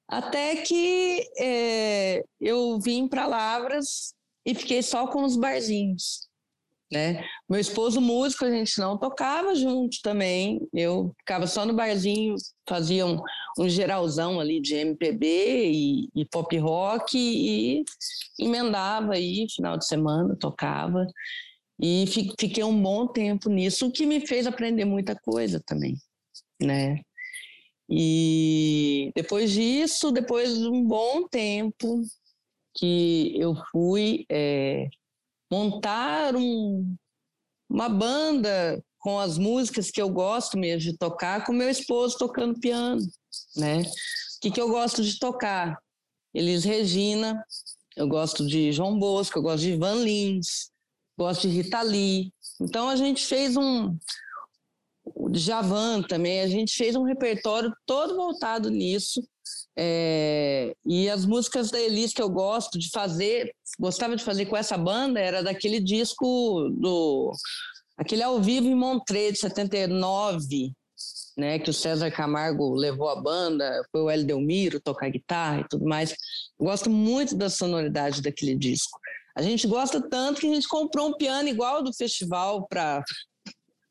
Até que é, eu vim para Lavras e fiquei só com os barzinhos né? Meu esposo músico, a gente não tocava junto também. Eu ficava só no barzinho, fazia um, um geralzão ali de MPB e, e, pop rock e emendava aí, final de semana, tocava. E fiquei um bom tempo nisso, o que me fez aprender muita coisa também, né? E depois disso, depois de um bom tempo que eu fui é, montar um, uma banda com as músicas que eu gosto mesmo de tocar, com meu esposo tocando piano, né? O que, que eu gosto de tocar? Elis Regina, eu gosto de João Bosco, eu gosto de Van Lins, gosto de Rita Lee. Então a gente fez um o Javan também, a gente fez um repertório todo voltado nisso é, e as músicas da Elis que eu gosto de fazer, gostava de fazer com essa banda, era daquele disco do. aquele ao vivo em Montreux, de 79, né, que o César Camargo levou a banda, foi o El Delmiro tocar guitarra e tudo mais. Gosto muito da sonoridade daquele disco. A gente gosta tanto que a gente comprou um piano igual do festival para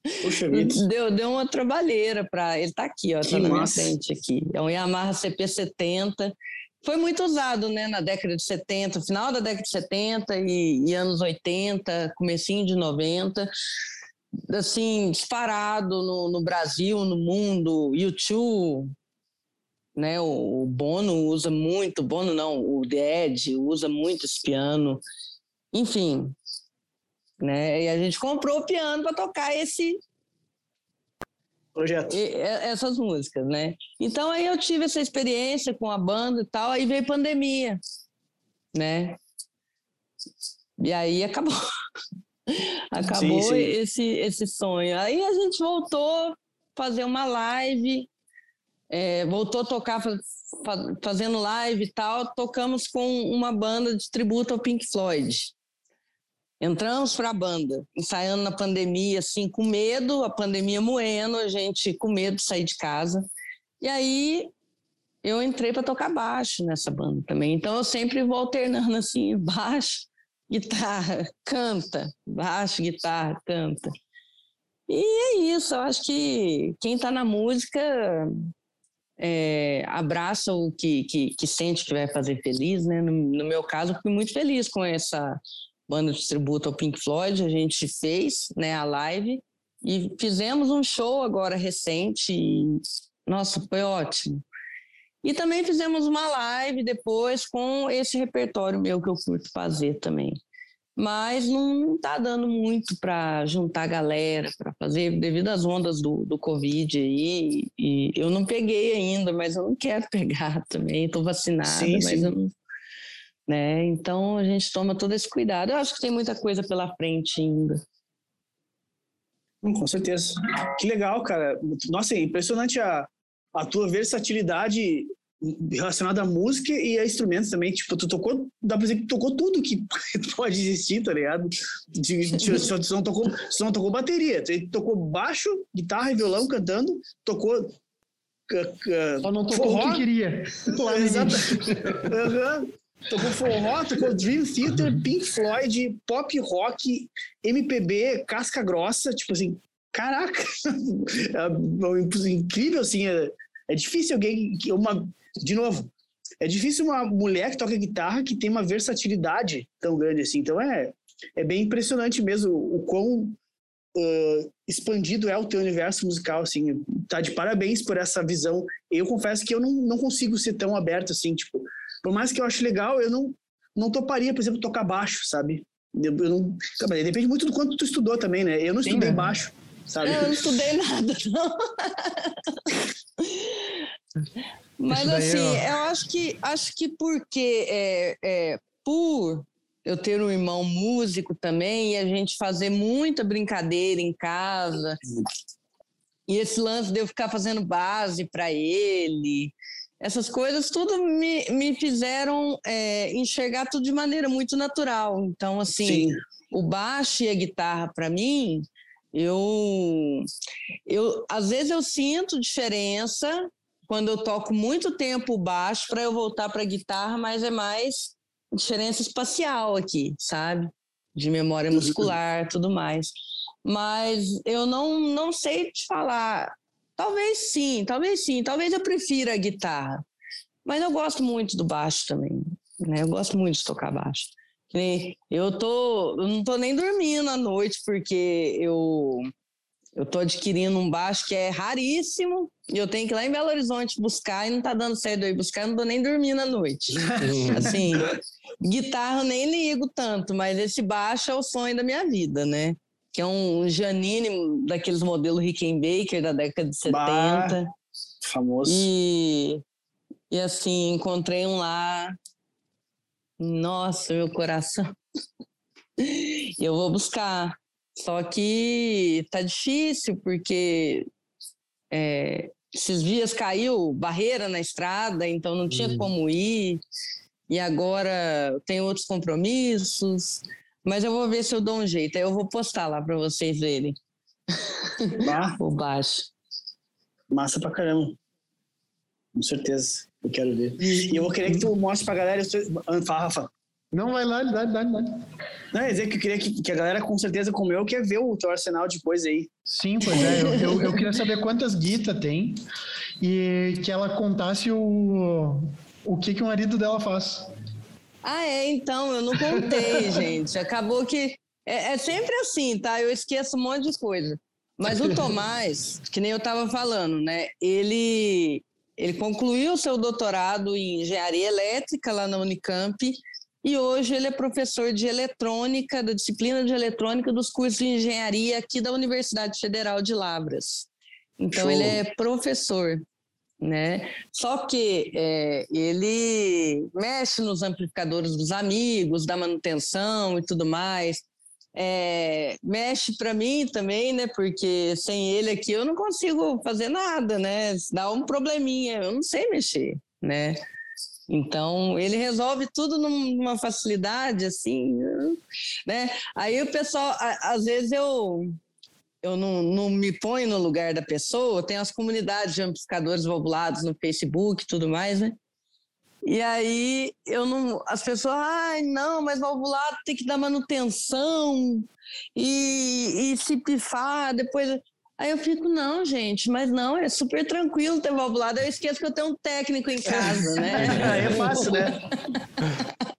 Vida. Deu, deu uma trabalheira para. Ele está aqui, ó, tá na minha frente aqui. É um Yamaha CP70. Foi muito usado, né, na década de 70, final da década de 70 e, e anos 80, comecinho de 90. Assim, disparado no, no Brasil, no mundo, YouTube, né? O, o, Bono usa muito, Bono não, o The Ed usa muito esse piano. Enfim, né? E a gente comprou o piano para tocar esse projeto. E, essas músicas, né? Então aí eu tive essa experiência com a banda e tal, aí veio pandemia, né? E aí acabou. acabou sim, sim. esse esse sonho. Aí a gente voltou fazer uma live, é, voltou a tocar, fazendo live e tal, tocamos com uma banda de tributo ao Pink Floyd. Entramos para a banda, ensaiando na pandemia, assim, com medo, a pandemia moendo, a gente com medo de sair de casa. E aí eu entrei para tocar baixo nessa banda também. Então eu sempre vou alternando assim, baixo, guitarra, canta, baixo, guitarra, canta. E é isso, eu acho que quem está na música é, abraça o que, que, que, sente que vai fazer feliz, né? No, no, meu caso, fui muito feliz com essa banda de tributo ao Pink Floyd, a gente fez né, a live e fizemos um show agora recente e, nossa, foi ótimo. E também fizemos uma live depois com esse repertório meu que eu curto fazer também mas não está dando muito para juntar galera, para fazer, devido às ondas do, do Covid aí. E eu não peguei ainda, mas eu não quero pegar também. Estou vacinada, sim, mas sim. eu não. Né? Então a gente toma todo esse cuidado. Eu acho que tem muita coisa pela frente ainda. Hum, com certeza. Que legal, cara. Nossa, é impressionante a, a tua versatilidade relacionado à música e a instrumentos também. Tipo, tu tocou, dá pra dizer que tu tocou tudo que pode existir, tá ligado? Só, não tocou, só não tocou bateria, tu tocou baixo, guitarra e violão cantando, tocou. Uh, só não tocou forró. o que queria. Exato. uhum. Tocou forró, tocou Dream Theater, Pink Floyd, pop rock, MPB, casca grossa, tipo assim, caraca, é incrível assim, é, é difícil alguém que uma de novo, é difícil uma mulher que toca guitarra que tem uma versatilidade tão grande assim. Então é, é bem impressionante mesmo o quão uh, expandido é o teu universo musical, assim. Tá de parabéns por essa visão. Eu confesso que eu não, não consigo ser tão aberto assim, tipo, por mais que eu ache legal, eu não, não toparia, por exemplo, tocar baixo, sabe? Eu, eu não, depende muito do quanto tu estudou também, né? Eu não Sim, estudei né? baixo, sabe? Eu não estudei nada, não. Mas assim, eu... acho que acho que porque é, é, por eu ter um irmão músico também e a gente fazer muita brincadeira em casa. E esse lance de eu ficar fazendo base para ele, essas coisas tudo me, me fizeram é, enxergar tudo de maneira muito natural. Então, assim, Sim. o baixo e a guitarra, para mim, eu, eu às vezes eu sinto diferença quando eu toco muito tempo baixo para eu voltar para guitarra, mas é mais diferença espacial aqui, sabe? De memória uhum. muscular, tudo mais. Mas eu não, não sei te falar. Talvez sim, talvez sim. Talvez eu prefira a guitarra. Mas eu gosto muito do baixo também. Né? Eu gosto muito de tocar baixo. Eu tô, eu não tô nem dormindo à noite porque eu eu tô adquirindo um baixo que é raríssimo e eu tenho que ir lá em Belo Horizonte buscar e não tá dando certo aí buscar, não tô nem dormindo à noite. assim, guitarra eu nem ligo tanto, mas esse baixo é o sonho da minha vida, né? Que é um Janine daqueles modelos Rickenbacker da década de 70. Bah, famoso. E, e assim, encontrei um lá. Nossa, meu coração. eu vou buscar. Só que tá difícil, porque é, esses dias caiu barreira na estrada, então não tinha uhum. como ir. E agora tem outros compromissos. Mas eu vou ver se eu dou um jeito. Aí eu vou postar lá para vocês verem. Ah. o baixo. Massa pra caramba. Com certeza. Eu quero ver. E eu vou querer que tu mostre pra galera. Fala, Rafa. Não, vai lá, dá, dá, dá. Não, é dizer que eu queria que, que, a galera com certeza como eu quer ver o teu arsenal depois aí. Sim, pois é. Eu, eu, eu queria saber quantas guitas tem e que ela contasse o, o que, que o marido dela faz. Ah, é? Então, eu não contei, gente. Acabou que... É, é, sempre assim, tá? Eu esqueço um monte de coisa. Mas o Tomás, que nem eu estava falando, né? Ele, ele concluiu seu doutorado em engenharia elétrica lá na Unicamp e hoje ele é professor de eletrônica, da disciplina de eletrônica dos cursos de engenharia aqui da Universidade Federal de Lavras. Então Show. ele é professor, né? Só que é, ele mexe nos amplificadores dos amigos, da manutenção e tudo mais. É, mexe para mim também, né? Porque sem ele aqui eu não consigo fazer nada, né? Dá um probleminha, eu não sei mexer. né? Então, ele resolve tudo numa facilidade, assim, né? Aí o pessoal, às vezes eu, eu não, não me ponho no lugar da pessoa, tem as comunidades de amplificadores valvulados no Facebook e tudo mais, né? E aí eu não. As pessoas, ai, não, mas valvulado tem que dar manutenção e, e se pifar, depois. Aí eu fico, não, gente, mas não, é super tranquilo ter valvulado. Eu esqueço que eu tenho um técnico em casa, né? Aí é fácil, né?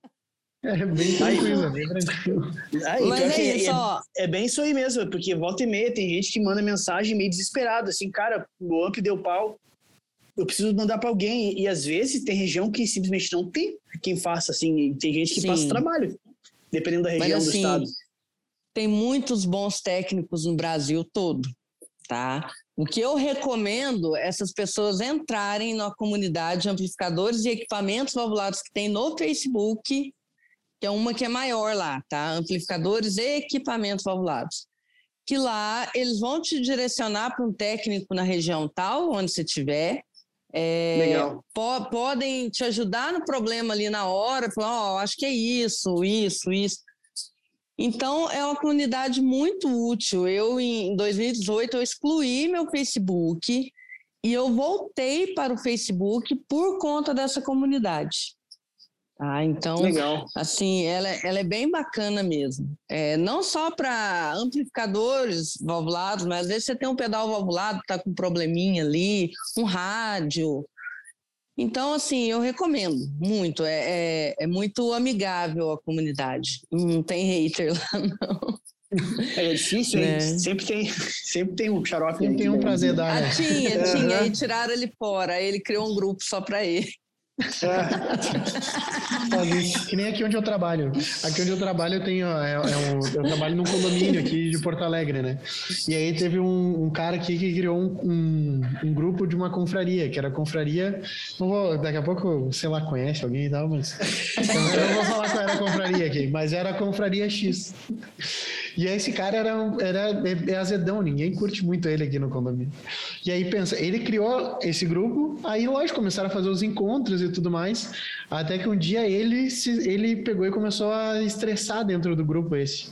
É bem tranquilo, é bem tranquilo. Aí, mas é, é, isso, é, é, bem isso aí mesmo, porque volta e meia tem gente que manda mensagem meio desesperado, assim, cara, o amp deu pau, eu preciso mandar para alguém. E, e, às vezes tem região que simplesmente não tem quem faça, assim, tem gente que Sim. passa trabalho, dependendo da região mas, assim, do estado. Tem muitos bons técnicos no Brasil todo tá? O que eu recomendo é essas pessoas entrarem na comunidade de amplificadores e equipamentos valvulados que tem no Facebook, que é uma que é maior lá, tá? Amplificadores e equipamentos valvulados. Que lá eles vão te direcionar para um técnico na região tal, onde você estiver. É, Legal. Po podem te ajudar no problema ali na hora, falar, ó, oh, acho que é isso, isso, isso. Então, é uma comunidade muito útil. Eu, em 2018, eu excluí meu Facebook e eu voltei para o Facebook por conta dessa comunidade. Ah, então, Legal. assim, ela, ela é bem bacana mesmo. É, não só para amplificadores valvulados, mas às vezes você tem um pedal valvulado que está com um probleminha ali, um rádio, então, assim, eu recomendo muito. É, é, é, muito amigável a comunidade. Não tem hater lá, não. É difícil, é. Sempre tem, sempre tem um xarope. Sempre tem um prazer dar. Ah, tinha, tinha. Aí tiraram ele fora. Aí ele criou um grupo só para ele. É. que nem aqui onde eu trabalho. Aqui onde eu trabalho eu tenho. É, é um, eu trabalho num condomínio aqui de Porto Alegre, né? E aí teve um, um cara aqui que criou um, um, grupo de uma confraria, que era confraria. Não vou, daqui a pouco, sei lá, conhece alguém e tal, mas. Eu não vou falar qual era a confraria aqui, mas era a confraria X. E esse cara era, era é, é azedão, ninguém curte muito ele aqui no condomínio. E aí pensa, ele criou esse grupo, aí lógico, começaram a fazer os encontros e tudo mais, até que um dia ele, se, ele pegou e começou a estressar dentro do grupo esse.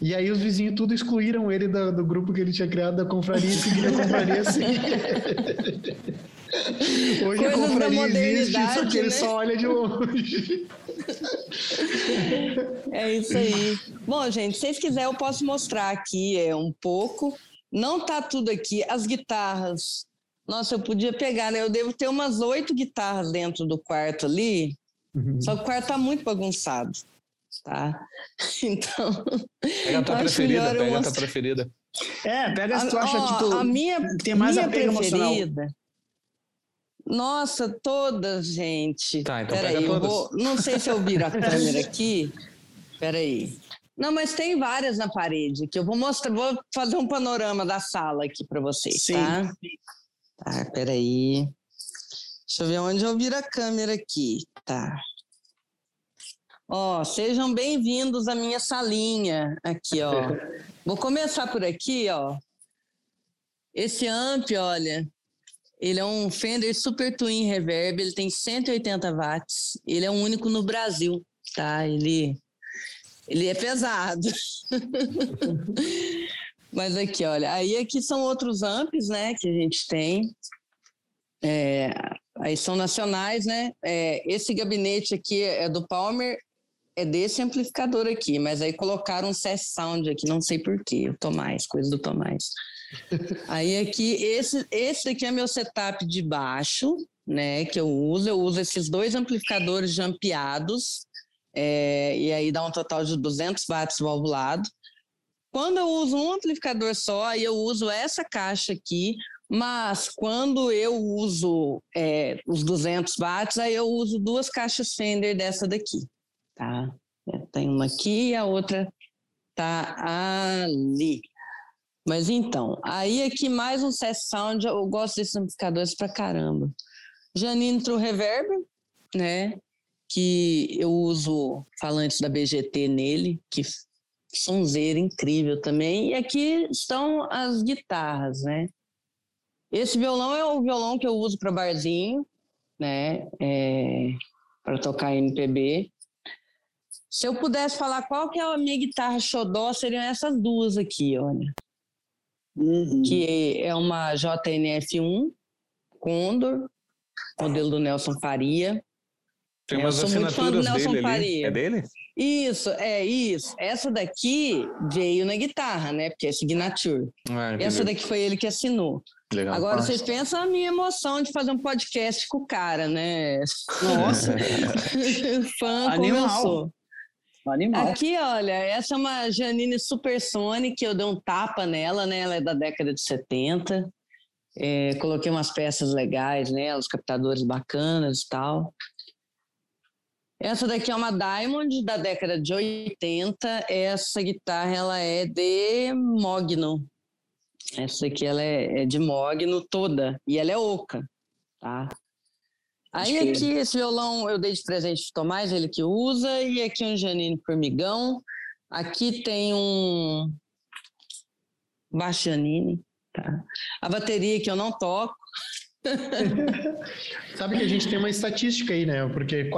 E aí os vizinhos tudo excluíram ele do, do grupo que ele tinha criado da confraria e seguiram a confraria assim. Hoje Coisas a confraria existe, só que ele né? só olha de longe. É isso aí. Bom, gente, se vocês quiserem, eu posso mostrar aqui é, um pouco. Não tá tudo aqui. As guitarras. Nossa, eu podia pegar, né? Eu devo ter umas oito guitarras dentro do quarto ali. Uhum. Só que o quarto tá muito bagunçado. Tá? Então. Pega a tua preferida, pega a tua preferida. É, pega as que tu acha que tu a minha, tem mais minha apego preferida, emocional. Nossa, todas, gente. Tá, então Peraí, todas. Vou, não sei se eu viro a câmera aqui. Peraí. Não, mas tem várias na parede que eu vou mostrar, vou fazer um panorama da sala aqui para vocês, Sim. tá? Tá, peraí. Deixa eu ver onde eu viro a câmera aqui. Tá. Ó, sejam bem-vindos à minha salinha aqui, ó. Vou começar por aqui, ó. Esse amp, olha, ele é um Fender Super Twin Reverb, ele tem 180 watts, ele é o único no Brasil, tá? Ele, ele é pesado. Mas aqui, olha, aí aqui são outros amps, né, que a gente tem. É, aí são nacionais, né? É, esse gabinete aqui é do Palmer, é desse amplificador aqui, mas aí colocaram um CS Sound aqui, não sei porquê, o Tomás, coisa do Tomás. Aí aqui, esse, esse daqui é meu setup de baixo, né, que eu uso. Eu uso esses dois amplificadores jampeados, é, e aí dá um total de 200 watts valvulado. Quando eu uso um amplificador só, aí eu uso essa caixa aqui, mas quando eu uso é, os 200 watts, aí eu uso duas caixas Fender dessa daqui, tá? Tem uma aqui e a outra tá ali. Mas então, aí aqui mais um CS Sound, eu gosto desses amplificadores pra caramba. Janine True Reverb, né? Que eu uso falantes da BGT nele, que sonzeira incrível também. E aqui estão as guitarras, né? Esse violão é o violão que eu uso para barzinho, né? É, para tocar MPB. Se eu pudesse falar qual que é a minha guitarra xodó, seriam essas duas aqui, olha. Uhum. Que é uma JNF1 Condor, modelo do Nelson Faria. Tem umas assinaturas dele ali. É dele? Isso, é isso. Essa daqui veio na guitarra, né? Porque é Signature. Ah, Essa daqui foi ele que assinou. Legal. Agora Nossa. vocês pensam a minha emoção de fazer um podcast com o cara, né? Nossa! Fã Animal. começou. Animal. Aqui, olha, essa é uma Janine Supersonic, eu dei um tapa nela, né? Ela é da década de 70. É, coloquei umas peças legais nela, os captadores bacanas e tal. Essa daqui é uma Diamond da década de 80. Essa guitarra ela é de Mogno. Essa aqui ela é, é de Mogno toda e ela é oca, tá? Aí aqui esse violão eu dei de presente de Tomás, ele que usa, e aqui um Janine Formigão. Aqui tem um Bastianini, tá? A bateria que eu não toco, Sabe que a gente tem uma estatística aí, né? Porque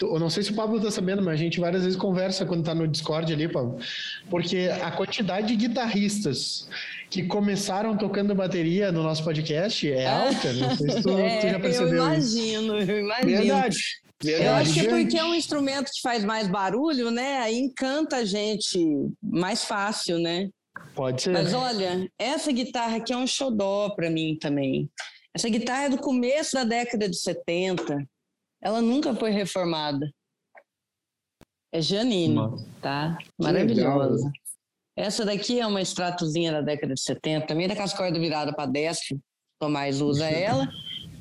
eu não sei se o Pablo está sabendo, mas a gente várias vezes conversa quando está no Discord ali, Pablo. Porque a quantidade de guitarristas que começaram tocando bateria no nosso podcast é alta. Não sei se tu, é, tu já percebeu. Eu imagino, isso. eu imagino. Verdade. Verdade. Eu acho que é porque é um instrumento que faz mais barulho, né? Aí encanta a gente mais fácil, né? Pode ser. Mas olha, essa guitarra aqui é um xodó para mim também. Essa guitarra é do começo da década de 70. Ela nunca foi reformada. É Janine, tá? Maravilhosa. Essa daqui é uma extratozinha da década de 70, também da cascorda virada para destro. Tomás usa ela.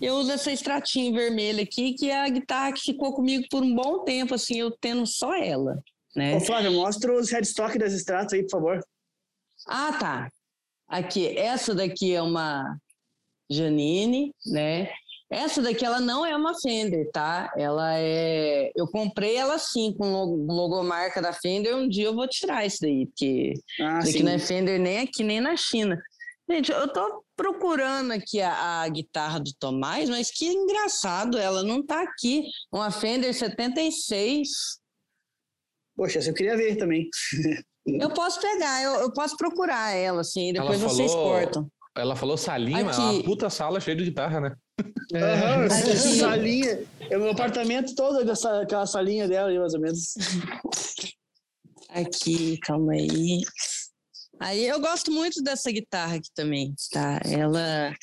Eu uso essa extratinha vermelha aqui, que é a guitarra que ficou comigo por um bom tempo, assim, eu tendo só ela. Né? Ô, Flávio, mostra os headstock das extratos aí, por favor. Ah, tá. Aqui, essa daqui é uma Janine, né? Essa daqui ela não é uma Fender, tá? Ela é. Eu comprei ela sim com logomarca da Fender. Um dia eu vou tirar isso daí, porque ah, isso aqui não é Fender nem aqui nem na China. Gente, eu tô procurando aqui a, a, guitarra do Tomás, mas que engraçado, ela não tá aqui. Uma Fender 76. Poxa, essa eu queria ver também. Eu posso pegar, eu, eu posso procurar ela, assim, depois ela vocês falou, cortam. Ela falou salinha, mas é uma puta sala cheia de guitarra, né? É, uhum, salinha. É o meu apartamento todo dessa, aquela salinha dela, mais ou menos. Aqui, calma aí. Aí eu gosto muito dessa guitarra aqui também, tá? Ela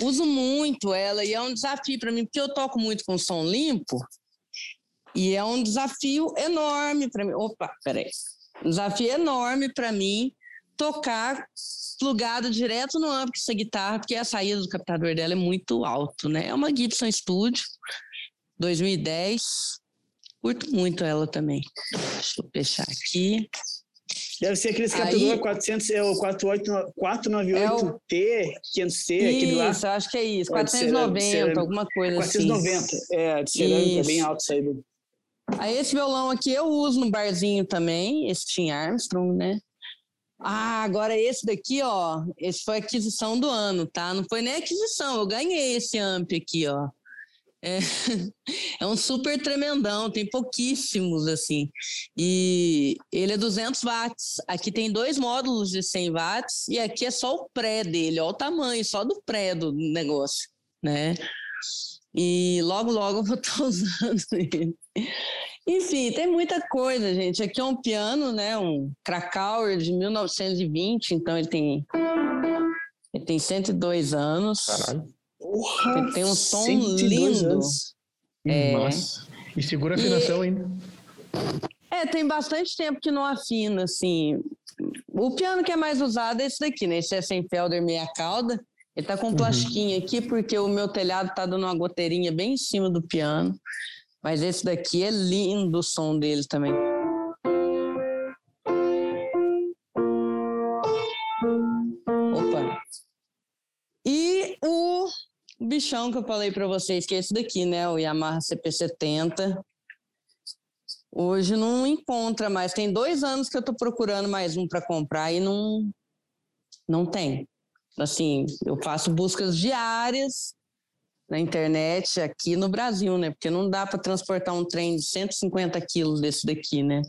uso muito ela e é um desafio para mim porque eu toco muito com som limpo e é um desafio enorme para mim. Opa, peraí um desafio enorme para mim tocar plugado direto no amplo essa guitarra, porque a saída do captador dela é muito alto, né? É uma Gibson Studio 2010. Curto muito ela também. Deixa eu fechar aqui. Deve ser aqueles captador 400, é o 498T, é 500C, aquele lá. Isso, acho que é isso. 490, ser, alguma coisa 490, assim. 490, é, de cerâmica, é bem alto isso aí. Aí esse violão aqui eu uso no barzinho também, esse Tim Armstrong, né? Ah, agora esse daqui, ó, esse foi aquisição do ano, tá? Não foi nem aquisição, eu ganhei esse amp aqui, ó. É, é um super tremendão, tem pouquíssimos, assim. E ele é 200 watts. Aqui tem dois módulos de 100 watts e aqui é só o pré dele, ó o tamanho, só do pré do negócio, né? E logo, logo eu vou estar usando ele. Enfim, tem muita coisa, gente. Aqui é um piano, né? Um Krakauer de 1920, então ele tem ele tem 102 anos. Caralho. Ele tem um som lindo. Anos. É. Nossa. E segura a afinação e... ainda. É, tem bastante tempo que não afina, assim. O piano que é mais usado é esse daqui, né? Esse é sem Felder meia cauda. Ele tá com um uhum. aqui porque o meu telhado tá dando uma goteirinha bem em cima do piano. Mas esse daqui é lindo o som dele também. Opa. E o bichão que eu falei para vocês, que é esse daqui, né? O Yamaha CP70. Hoje não encontra mais. Tem dois anos que eu tô procurando mais um para comprar e não, não tem. Assim, eu faço buscas diárias na internet aqui no Brasil, né? Porque não dá para transportar um trem de 150 quilos desse daqui, né?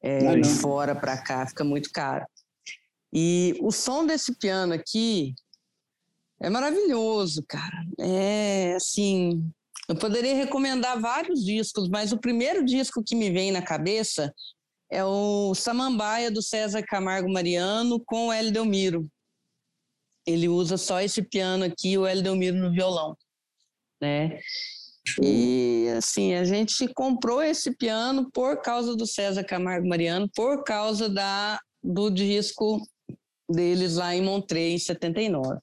É, de fora para cá, fica muito caro. E o som desse piano aqui é maravilhoso, cara. É assim, eu poderia recomendar vários discos, mas o primeiro disco que me vem na cabeça é o Samambaia do César Camargo Mariano com o Hélio Delmiro. Ele usa só esse piano aqui, o Hélio Delmiro no violão, né? E assim, a gente comprou esse piano por causa do César Camargo Mariano, por causa da, do disco deles lá em Montreux, em 79.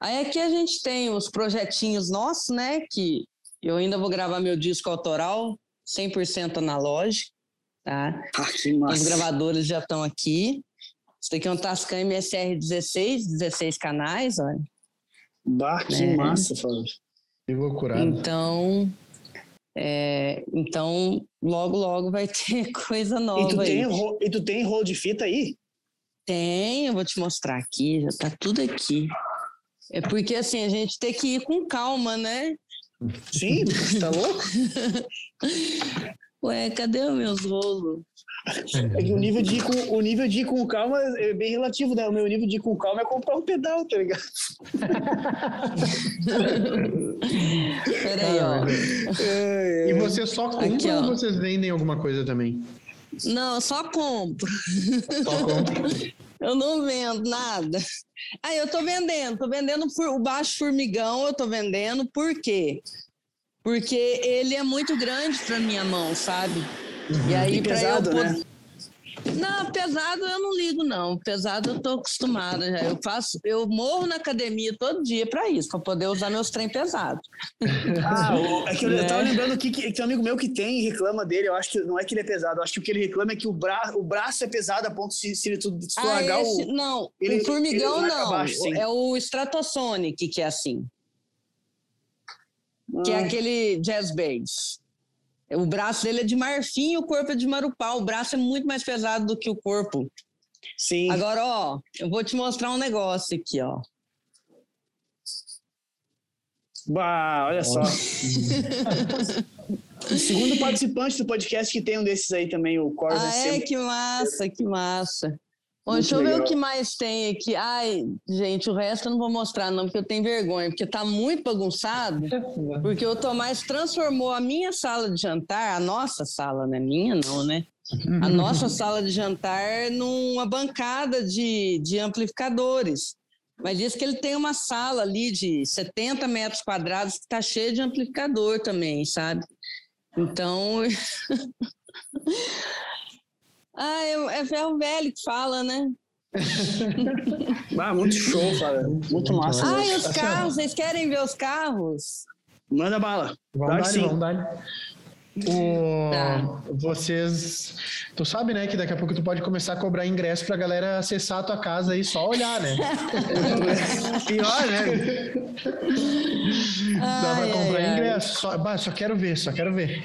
Aí aqui a gente tem os projetinhos nossos, né? Que eu ainda vou gravar meu disco autoral, 100% analógico, tá? Ah, que massa. Os gravadores já estão aqui. Isso daqui é um Tascam MSR 16, 16 canais, olha. Bah, que É. massa, Fábio. Que loucurada. Então, é, então logo, logo vai ter coisa E nova tu, aí. tem, e tu tem rolo de fita aí? Tem, eu vou te mostrar aqui, já tá tudo aqui. É porque assim, a gente tem que ir com calma, né? Sim, você tá louco? Ué, cadê os meus rolos? É que o nível de ir com, o nível de ir com calma é bem relativo, né? O meu nível de ir com calma é comprar um pedal, tá ligado? Peraí, ó. É, E você só compra Aqui, ou vocês vendem alguma coisa também? Não, eu só compro. Só compra. Eu não vendo nada. Aí eu tô vendendo, tô vendendo por, o baixo formigão, eu tô vendendo, por quê? Porque ele é muito grande para minha mão, sabe? E aí E para pesado, eu né? Não, pesado eu não ligo não. Pesado eu tô acostumada já. Eu faço, eu morro na academia todo dia para isso, para poder usar meus trem pesados. Ah, o- é que eu, eu tava Né? lembrando que, que tem um amigo meu que tem e reclama dele. Eu acho que não é que ele é pesado, eu acho que o que ele reclama é que o, bra, o braço é pesado a ponto de se, tu, se tu Ah, largar esse- o. não, ele- o formigão ele não. baixo, sim. é o Stratosonic que é assim. que é Ah, aquele jazz bass. O braço dele é de marfim e o corpo é de marupá. O braço é muito mais pesado do que o corpo. Sim. Agora, ó, eu vou te mostrar um negócio aqui, ó. Bah, olha só. o segundo participante do podcast que tem um desses aí também, o Corsa Ah, é? sempre. Que massa, que massa. Bom, Muito deixa eu ver o que mais tem aqui. Ai, gente, o resto eu não vou mostrar, não, porque eu tenho vergonha, porque tá muito bagunçado. Porque o Tomás transformou a minha sala de jantar, a nossa sala, não é minha, não, né? A nossa sala de jantar numa bancada de, de amplificadores. Mas diz que ele tem uma sala ali de 70 metros quadrados que está cheia de amplificador também, sabe? Então. ah, é, é ferro velho que fala, né? Ah, muito show, cara. Muito massa. Ah, e os carros, vocês querem ver os carros? Manda bala. Vamos dar, sim. vamos dar. O... Tá. Vocês. Tu sabe, né, que daqui a pouco tu pode começar a cobrar ingresso pra galera acessar a tua casa e só olhar, né? Pior, né? Dá pra Ai, comprar ai, ai. ingresso. Só, bah, só quero ver, só quero ver.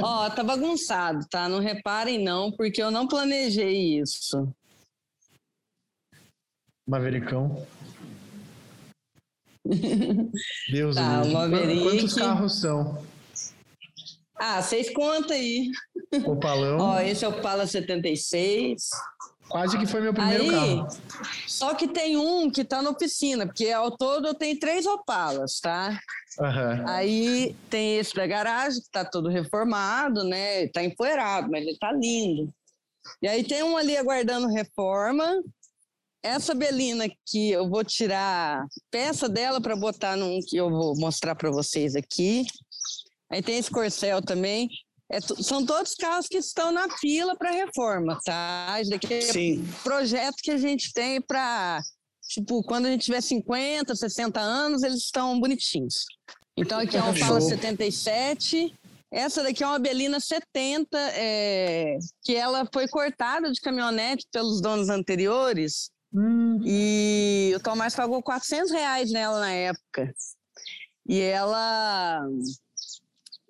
Ó, tá bagunçado, tá? Não reparem não, porque eu não planejei isso. Mavericão. Deus Tá. Maverick. Quantos carros são? Ah, vocês contam aí. Opalão. Ó, esse é o Pala 76. Quase que foi meu primeiro Aí, carro. só que tem um que tá na oficina, porque ao todo eu tenho três Opalas, tá? Aham. Aí tem esse da garagem, que tá todo reformado, né? Tá empoeirado, mas ele tá lindo. E aí tem um ali aguardando reforma. Essa Belina aqui, eu vou tirar peça dela para botar num que eu vou mostrar para vocês aqui. Aí tem esse Corcel também. É são todos carros que estão na fila para reforma, tá? Isso daqui é Sim. projeto que a gente tem para, tipo, quando a gente tiver 50, 60 anos, eles estão bonitinhos. Então aqui é uma Opala Show. 77. Essa daqui é uma Belina 70, é, que ela foi cortada de caminhonete pelos donos anteriores Hum, e o Tomás pagou 400 reais nela na época. E ela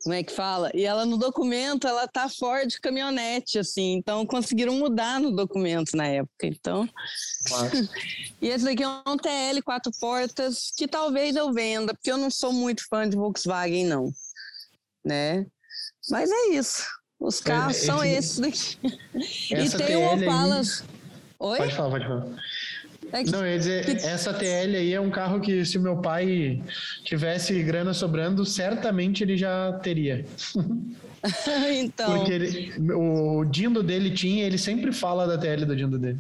como é que fala? E ela no documento, ela tá Ford caminhonete, assim, então conseguiram mudar no documento na época, então... e esse daqui é um TL quatro portas que talvez eu venda, porque eu não sou muito fã de Volkswagen, não, né? Mas é isso, os é, carros esse, são esses daqui. e tem um Opala... Aí... Oi? Pode falar, pode falar. É que, não, eu ia dizer, que... essa TL aí é um carro que se o meu pai tivesse grana sobrando, certamente ele já teria. então. Porque ele, o Dindo dele tinha, ele sempre fala da TL do Dindo dele.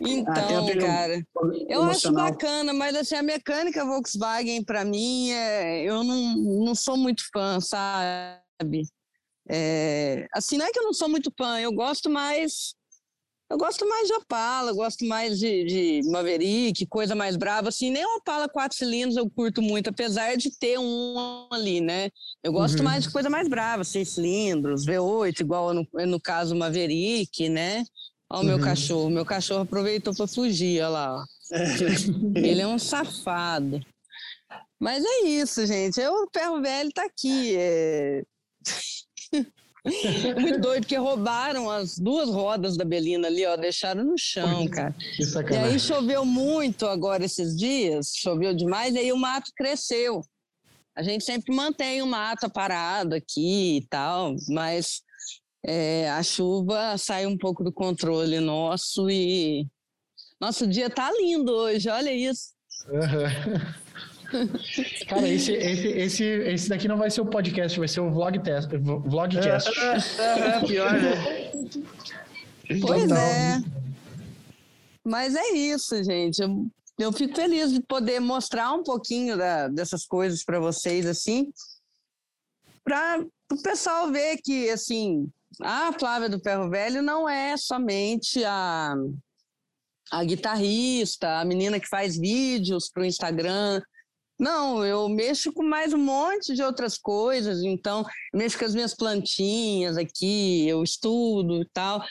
Então, ah, cara, eu acho bacana, mas assim, a mecânica Volkswagen, para mim, é, eu não, não sou muito fã, sabe? É, assim, não é que eu não sou muito fã, eu gosto mais eu gosto mais de Opala, gosto mais de, de Maverick, coisa mais brava, assim, nem Opala quatro cilindros eu curto muito, apesar de ter um ali, né? Eu gosto uhum. mais de coisa mais brava, seis cilindros, V8, igual no, no caso Maverick, né? Olha o meu uhum. cachorro, meu cachorro aproveitou para fugir, olha lá. Ele é um safado. Mas é isso, gente. Eu, o ferro velho tá aqui. É... Muito doido, porque roubaram as duas rodas da Belina ali, ó, deixaram no chão, cara. E aí choveu muito agora esses dias, choveu demais, e aí o mato cresceu. A gente sempre mantém o mato parado aqui e tal, mas é, a chuva sai um pouco do controle nosso e nosso dia tá lindo hoje, olha isso. Uhum. Cara, esse, esse, esse, esse daqui não vai ser o podcast, vai ser o vlog test, vlogcast. É, é, pior, né? Pois Total. é. Mas é isso, gente. Eu, eu fico feliz de poder mostrar um pouquinho da, dessas coisas para vocês, assim, para o pessoal ver que, assim, a Flávia do Ferro Velho não é somente a, a guitarrista, a menina que faz vídeos para o Instagram, não, eu mexo com mais um monte de outras coisas, então mexo com as minhas plantinhas aqui, eu estudo e tal.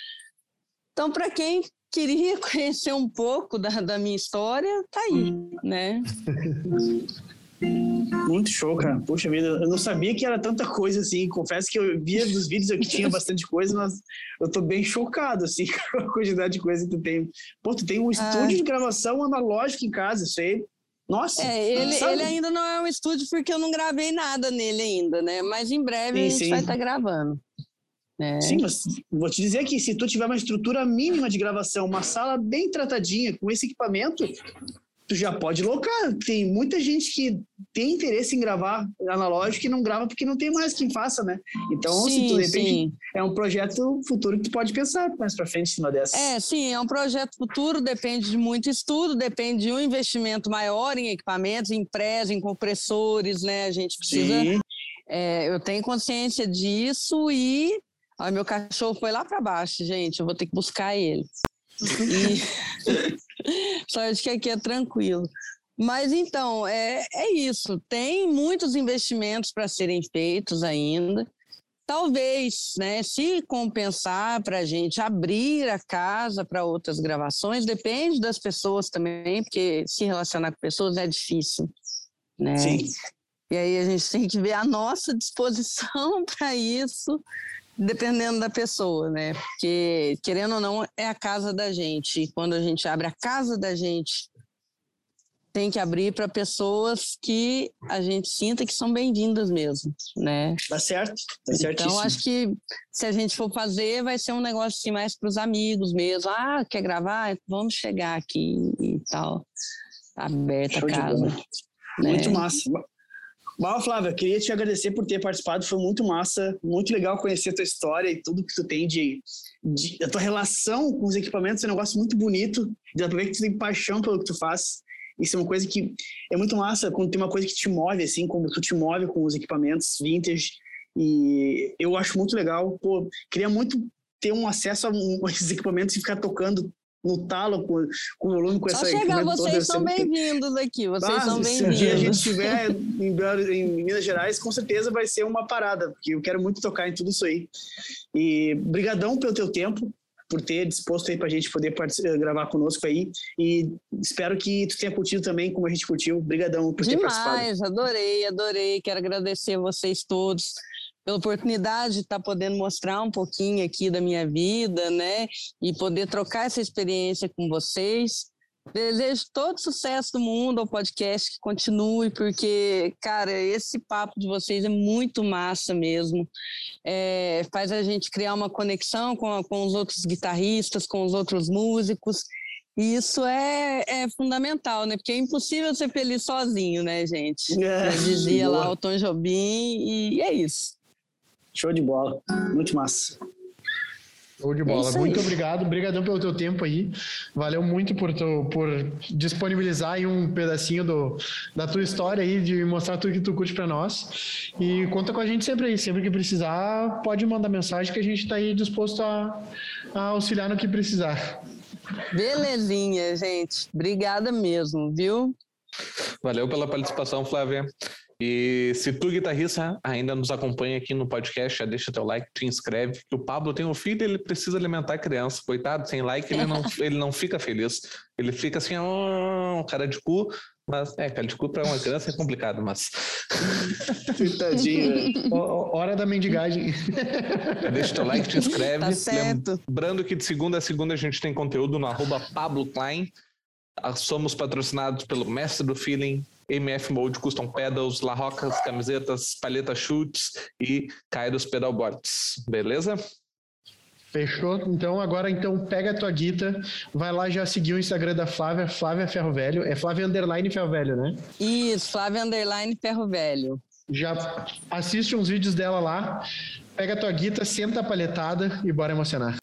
Então, para quem queria conhecer um pouco da, da minha história, tá aí, né? Muito show, cara. Puxa vida, eu não sabia que era tanta coisa assim. Confesso que eu via dos vídeos que tinha bastante coisa, mas eu tô bem chocado assim com a quantidade de coisa que tu tem. Pô, tu tem um estúdio ah. de gravação analógico em casa, isso aí nossa! É, ele, ele ainda não é um estúdio porque eu não gravei nada nele ainda, né? Mas em breve sim, a gente sim. vai estar tá gravando. É. Sim, mas vou te dizer que se tu tiver uma estrutura mínima de gravação, uma sala bem tratadinha, com esse equipamento, tu já pode locar. Tem muita gente que tem interesse em gravar analógico e não grava porque não tem mais quem faça, né? Então, sim, se tu depende, é um projeto futuro que tu pode pensar mais para frente em cima dessa. É, sim, é um projeto futuro, depende de muito estudo, depende de um investimento maior em equipamentos, em prés, em compressores, né? A gente precisa. É, eu tenho consciência disso e. Ó, meu cachorro foi lá para baixo, gente. Eu vou ter que buscar ele. E... Só de que aqui é tranquilo. Mas então, é, é isso. Tem muitos investimentos para serem feitos ainda. Talvez, né, se compensar para a gente abrir a casa para outras gravações, depende das pessoas também, porque se relacionar com pessoas é difícil. Né? Sim. E aí a gente tem que ver a nossa disposição para isso dependendo da pessoa, né? Porque, querendo ou não, é a casa da gente. E quando a gente abre a casa da gente, tem que abrir para pessoas que a gente sinta que são bem-vindas mesmo, né? Tá certo, tá certo. Então, acho que se a gente for fazer, vai ser um negócio assim, mais para os amigos mesmo. Ah, quer gravar? Vamos chegar aqui e tal. Tá aberta Show a casa. Né? Muito massa. Bom, Flávia, queria te agradecer por ter participado, foi muito massa, muito legal conhecer a tua história e tudo que tu tem de, de a tua relação com os equipamentos, é um negócio muito bonito, dá pra ver que tu tem paixão pelo que tu faz. Isso é uma coisa que é muito massa quando tem uma coisa que te move, assim, como tu te move com os equipamentos vintage. E eu acho muito legal. Pô, queria muito ter um acesso a, um, esses equipamentos e ficar tocando no talo com, com o volume, com Só essa chegar, vocês são bem-vindos aqui, vocês ah, são bem-vindos. Se um dia a gente estiver em, em, Minas Gerais, com certeza vai ser uma parada, porque eu quero muito tocar em tudo isso aí. E brigadão pelo teu tempo, por ter disposto aí pra gente poder gravar conosco aí, e espero que tu tenha curtido também, como a gente curtiu. Brigadão por Demais, ter participado. adorei, adorei, quero agradecer vocês todos pela oportunidade de estar tá podendo mostrar um pouquinho aqui da minha vida, né? E poder trocar essa experiência com vocês. Desejo todo sucesso do mundo ao podcast que continue, porque, cara, esse papo de vocês é muito massa mesmo. É, faz a gente criar uma conexão com, com os outros guitarristas, com os outros músicos. E isso é, é fundamental, né? Porque é impossível ser feliz sozinho, né, gente? É, Já dizia boa. lá o Tom Jobim, e é isso. Show de bola. Muito massa. Show de bola. É muito obrigado. Obrigadão pelo teu tempo aí. Valeu muito por, tu, por disponibilizar aí um pedacinho do, da tua história aí, de mostrar tudo que tu curte para nós. E conta com a gente sempre aí. Sempre que precisar, pode mandar mensagem que a gente está aí disposto a, a auxiliar no que precisar. Belezinha, gente. Obrigada mesmo, viu? Valeu pela participação, Flávia. E se tu, guitarrista, ainda nos acompanha aqui no podcast, já deixa teu like, te inscreve, que o Pablo tem um filho ele precisa alimentar a criança. Coitado, sem like ele não, ele não fica feliz. Ele fica assim, oh, cara de cu. Mas, é, cara de cu para uma criança é complicado, mas... Tadinho, né? Hora da mendigagem. Deixa teu like, te inscreve. Tá certo. Lembrando que de segunda a segunda a gente tem conteúdo no arroba Pablo Klein. Ah, somos patrocinados pelo Mestre do Feeling, MF Mode Custom Pedals, La Rocas, camisetas, palheta chutes e Kairos Pedalboards. Beleza? Fechou? Então agora então pega a tua guita, vai lá já seguir o Instagram da Flávia, Flávia Ferro Velho. É Flávia Underline Ferro Velho, né? Isso, Flávia Underline Ferro Velho. Já assiste uns vídeos dela lá, pega a tua guita, senta a palhetada e bora emocionar.